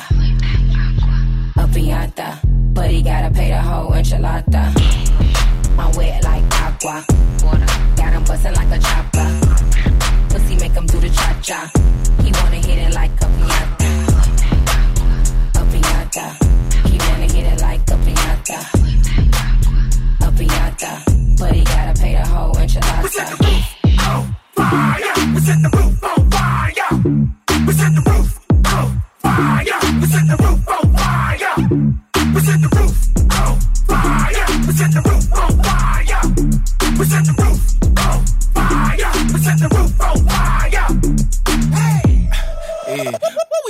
A piñata. But he gotta pay the whole enchilada. I'm wet like agua. Water. Got him bustin' like a chopper. Pussy make him do the cha cha. He wanna hit it like a piñata. A piñata. He wanna hit it like a piñata. A piñata. But he gotta pay the whole enchilada. We set the roof on fire. We set the roof on fire. We set the roof on fire. We set the roof on fire. We set the roof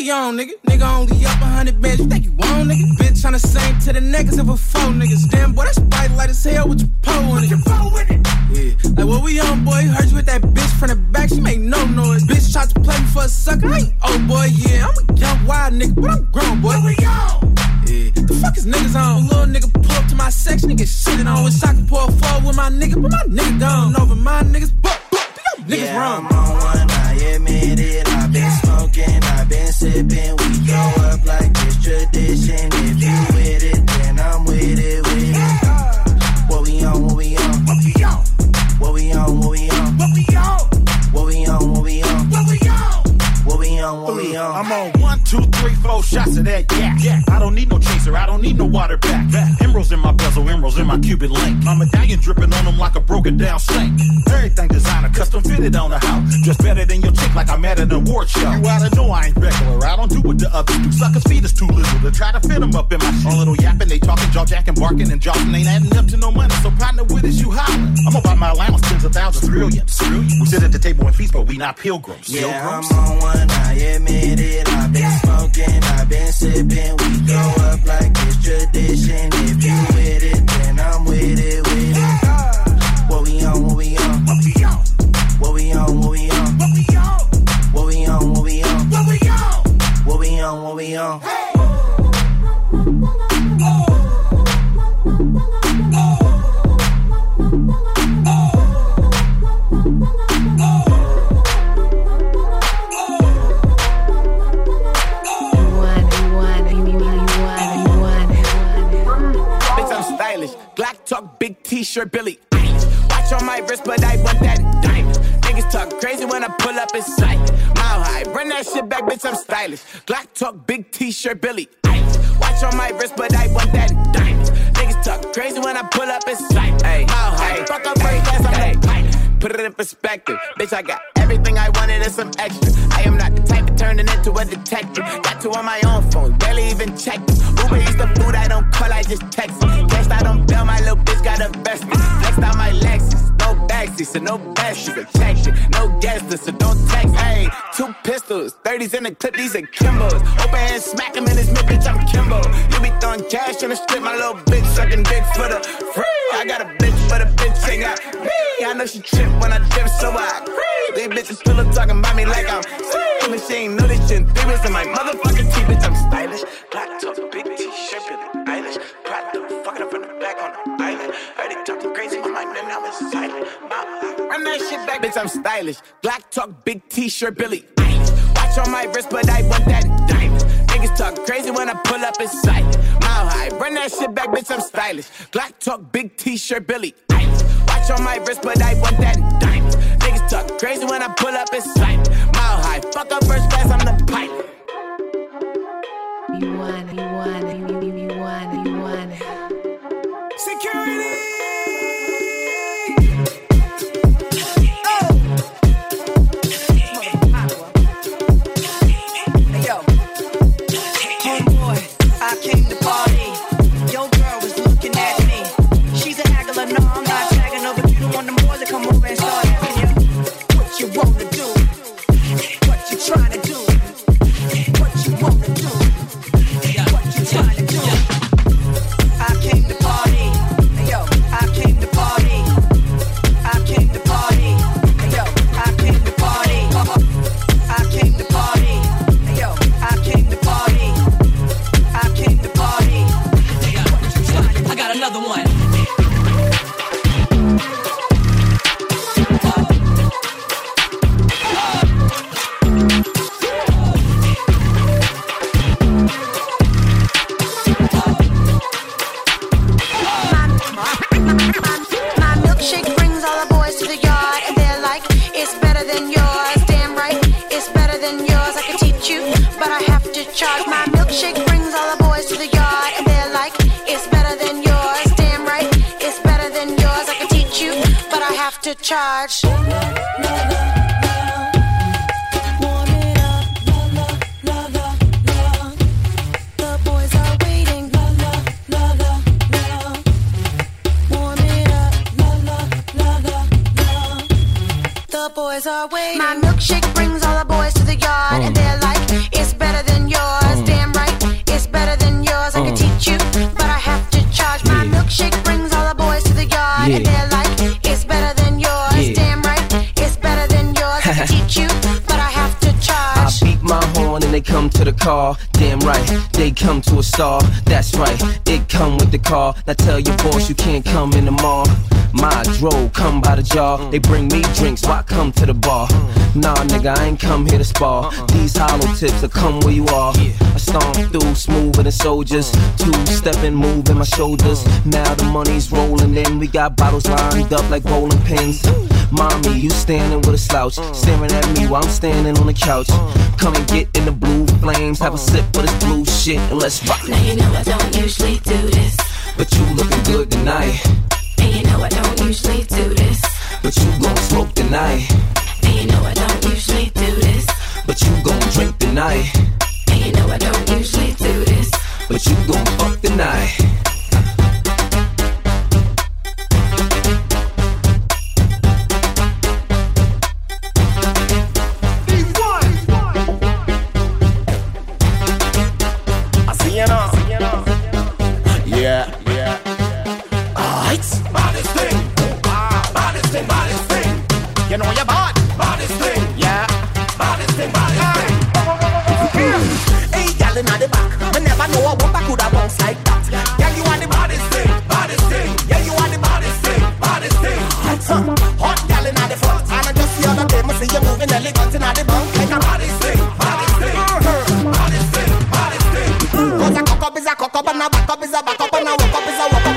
we on, nigga? Nigga only up a hundred bands. You think you on, nigga? Bitch tryna sing to the niggas of a four niggas. Damn, boy, that's bright light as hell with your pole in it. Yeah. Like, what we on, boy? Heard you with that bitch from the back. She make no noise. Bitch tried to play me for a sucker. I ain't oh, boy, yeah. I'm a young wild nigga, but I'm grown, boy. What we on? Yeah. The fuck is niggas on? Little nigga pull up to my section, niggas shitting on. Wish I could a four with my nigga, but my nigga gone. Over my niggas, but, but, niggas yeah, wrong. I'm on one, I admit it. Sipping. We go up like this tradition. If you with it, then I'm with it, with it. What we on, what we on? What we on? What we on, what we on? What we on? What we on, what we on? What we on? What we on, what we on? I'm on one, two, three, four shots of that yak. Yeah. I don't need no chaser, I don't need no water back. Emeralds in my bezel, emeralds in my Cuban link. My medallion dripping on them like a broken down sink. Everything designer, custom fitted on the house. Just better than your chick like I'm at an award show. You oughta know I ain't regular, I don't do what the others do. Suckers feet is too little to try to fit them up in my shit. A little yapping, they talking, jaw jacking, barking, and jocking. Ain't adding up to no money, so partner with us, you hollering. I'm about my allowance, tens of thousands, trillions. We sit at the table and feast, but we not pilgrims. Yeah, Pilgrims. I'm on one, I admit it. I've been smoking, I've been sipping. We go up like this tradition. If you with it, then I'm with it, with it. T-shirt, Billie Eilish. Watch on my wrist, but I want that diamond. Niggas talk crazy when I pull up in sight. Mile high, run that shit back, bitch, I'm stylish. Glock talk, big t-shirt, Billy Eilish. Watch on my wrist, but I want that diamond. Niggas talk crazy when I pull up in sight. Put it in perspective, bitch. I got everything I wanted and some extra. I am not the type of turning into a detective. Got two on my own phone, barely even checked. Uber eats the food I don't call, I just text. Cashed out on bail, my little bitch got a vest. Flexed out my Lexus, backseat, so no check it, no list, so don't text. Hey, two pistols, 30s in the clip, these are Kimbos. Open hand, smack him in his mid, bitch. I'm Kimbo. You be throwing cash on the strip, my little bitch sucking dick for the free. I got a bitch, for a bitch ain't got me. I know she trip when I dip, so I creep. These bitches still up talking about me like I'm screaming. She ain't know this shit. Theories in my motherfucking teeth, bitch. I'm stylish. Black top, big t-shirt, Billie Eilish. Pride the fucking up in the back on the island. They talking crazy my name, now I'm silent. Mama, run that shit back, bitch. I'm stylish. Black talk, big t-shirt, Billie. Eilish. Watch on my wrist, but I want that diamond. Niggas talk crazy when I pull up in sight. Mile high, run that shit back, bitch. I'm stylish. Glock talk, big t-shirt, Billie Eilish. Watch on my wrist, but I want that diamond. Niggas talk crazy when I pull up in sight. Mile high, fuck up first class, I'm the pilot. You want, you want, you, you, you want, you want. Security! The car. Now tell your boss you can't come in the mall. My dro, come by the jar. They bring me drinks, why come to the bar? Nah, nigga, I ain't come here to spar. Uh-uh. These hollow tips will come where you are. I stomp through smoother than soldiers. Uh-huh. Two stepping, moving my shoulders. Uh-huh. Now the money's rolling in. We got bottles lined up like bowling pins. Mommy, you standing with a slouch, uh-huh. staring at me while I'm standing on the couch. Come and get in the blue flames, have a sip of this blue shit, and let's rock. Now you know I don't usually do this, But you looking good tonight, and you know I don't usually do this, but you gon' smoke tonight, and you know I don't usually do this, but you gon' drink tonight, and you know I don't usually do this. but you gon' fuck tonight. Inna the baddest thing. Cause a cock up is a cock up and back up is a back up and walk up is a walk up.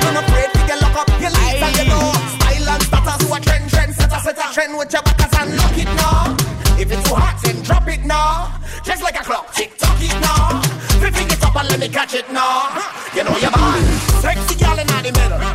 Get lock up. You you go. Style and trend, trend, trend with your backers and lock it now. If it's too hot, then drop it now. Just like a clock, tick tock it now. It up and let me catch it now. You know you're bad. Sexy girl in the middle.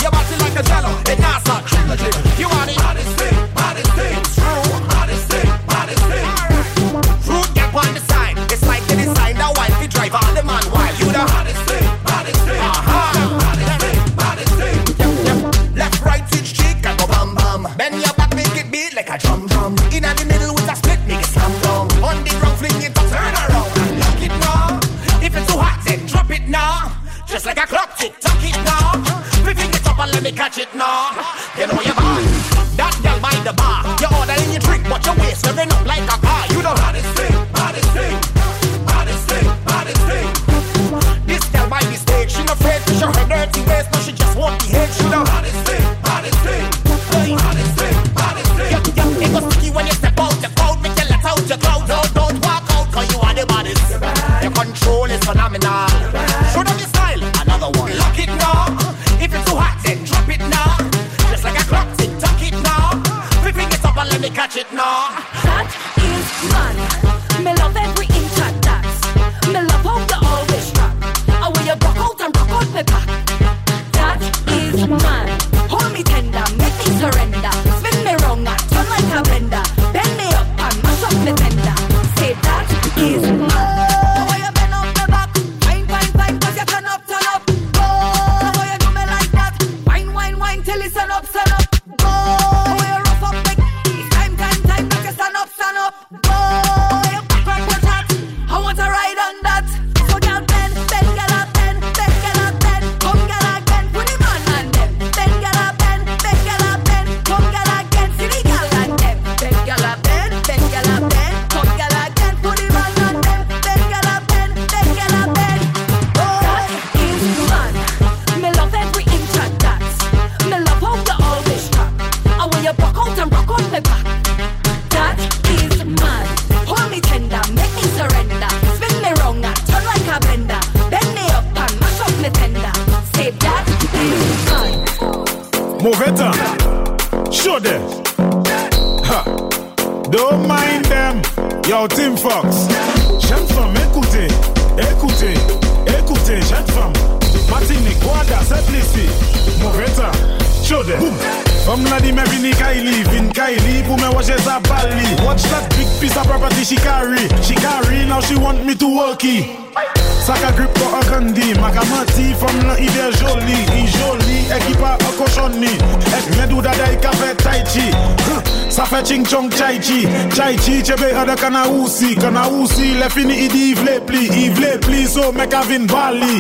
Chi chebe ada kana usi, kana usi le fini i di i vle pli, i vle pli so me ka vin bali.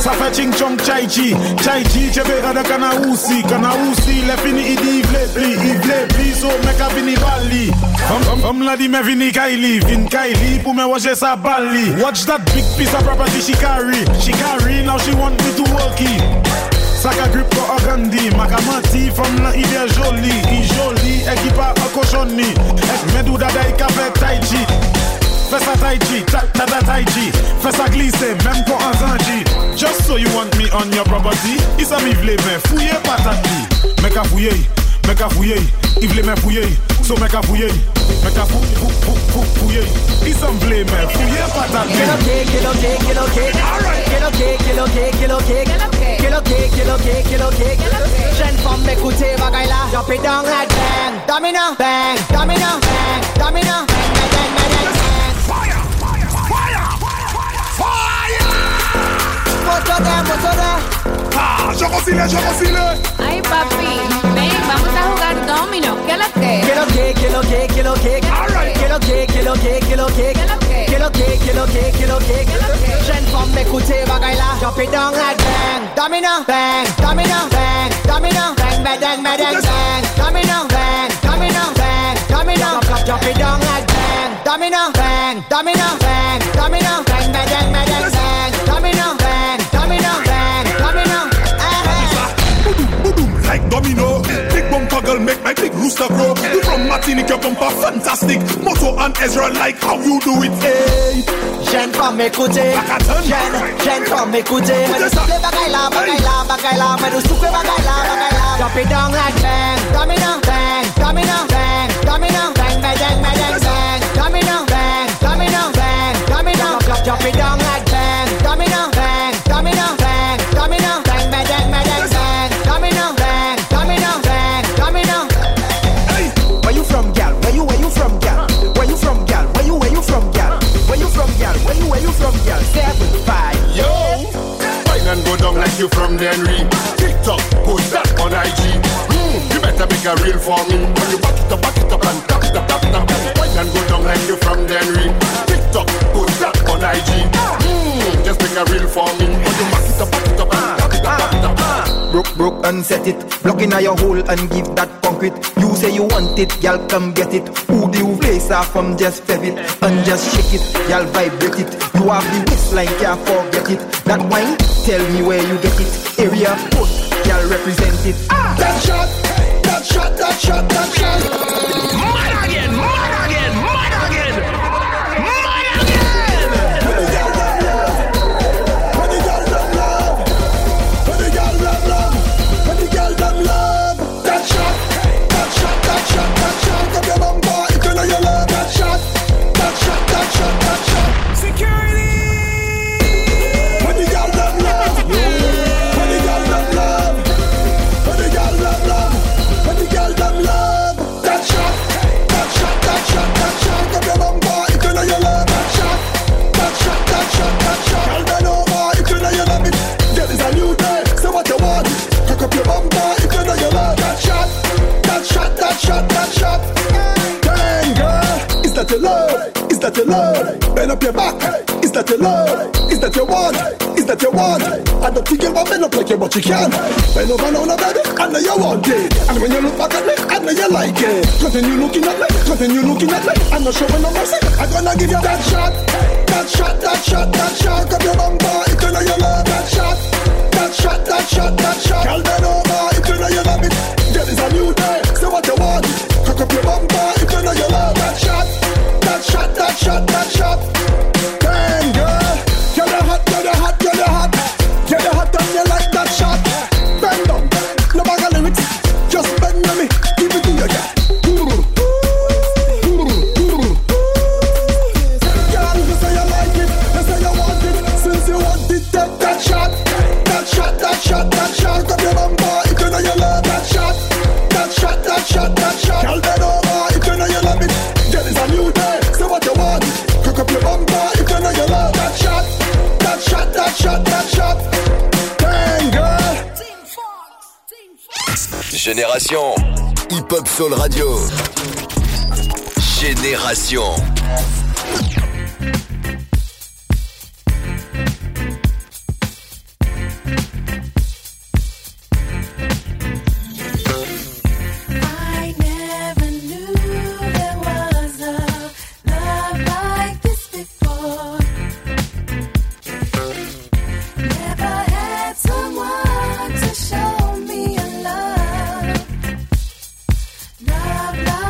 Sa fe ching chong chai chi, chai chi chebe ada kana usi, kana usi le fini i di i vle pli, i vle pli so me ka vin i bali. Fam, fam, fam la di me vini Kylie, vin Kylie pou me waje sa bali. Watch that big piece of property she carry. She carry, now she want me to work it. Saka grip ko organdi, makamati fam la ide joli, i joli, ekipa akoshoni. Ek eh, me do dada i ka tai chi. Fais ça tai chi, ta ta ta tai chi. Fais ça glisser, même pas en zanji. Just so you want me on your property. Isa mi vle men fouye patati. Mek a fouye, mek a fouye. I vle men fouye, so mek a fouye. Mek a fou, fou, fou, fou, fouye. Isa m vle men fouye patati. Get okay, get okay, get okay. Alright. Get okay, get okay, get okay. Get okay, get okay, get okay. Jeune femme, m'écoutez, bagaille là. Drop it down like bang. Domino, bang. Domino, bang. Domino, bang, bang, bang, bang, bang. Moto de, moto de. Ah, yo cocine, yo cocine. Papi, ven, vamos a jugar domino. ¿Qué es lo que? Get okay, get okay, get okay. Alright. Get okay, get okay, get okay. Get okay, get okay, get okay. Jeune femme, m'écoutez, bagaille là. Drop it down like bang. Domino, bang. Domino, bang. Domino, bang, bang, bang, bang, bang. Domino, bang. Domino, bang. Domino, drop, it down like bang. Domino, bang. Domino, bang. Domino, bang, bang, bang, bang. Domino, big bumper girl make my big rooster grow. You from Martinique, your bumper fantastic. Moto and Ezra like how you do it. Hey. M'écoutez. Jeune, jeune femme, m'écoutez. Mais nous souffle bagaille là, bagaille là, bagaille là. Mais nous bagaille là, bagaille là. Drop it down like bang. Domino, bang. Domino, bang. Domino, bang, bang, bang, bang, bang. Domino, bang. Domino, bang. Domino, drop it down like down like you from the Denry. TikTok, post that on IG. You better make a reel for me. When you back it up, back it up and tap, tap, tap, tap. Fine and go down like you from Denry. TikTok, post that on IG. Mm, just make a reel for me. When you back it up, back it up and tap, tap, tap, tap. Broke, broke and set it. Block in your hole and give that concrete. You say you want it, y'all come get it. Who do you place off from just fev it and just shake it, y'all vibrate it. You have the waistline, can't forget it. That wine, tell me where you get it. Area code, y'all represent it. Ah, That shot, that shot, that shot, that shot. That shot, that shot. Dang girl, is that your love? Is that your love? Bend up your back. Is that your love? Is that your want? Is that your want? I don't think you want bend up like you, but you can. Bend over now, now, baby. I know you want it. And when you look back at me, I know you like it. Continue looking at me. Continue looking at me. I'm not showing no mercy. I'm gonna give you that shot. That shot, that shot, that shot. Up your bumper you know you love that shot. That shot, that shot, that shot. Girl, bend over if you know you love it. There is a new day. Say what you want. Up your bumper you know you love that shot. That shot, that shot, that shot. Shot. Génération Hip Hop Soul Radio. Génération. love.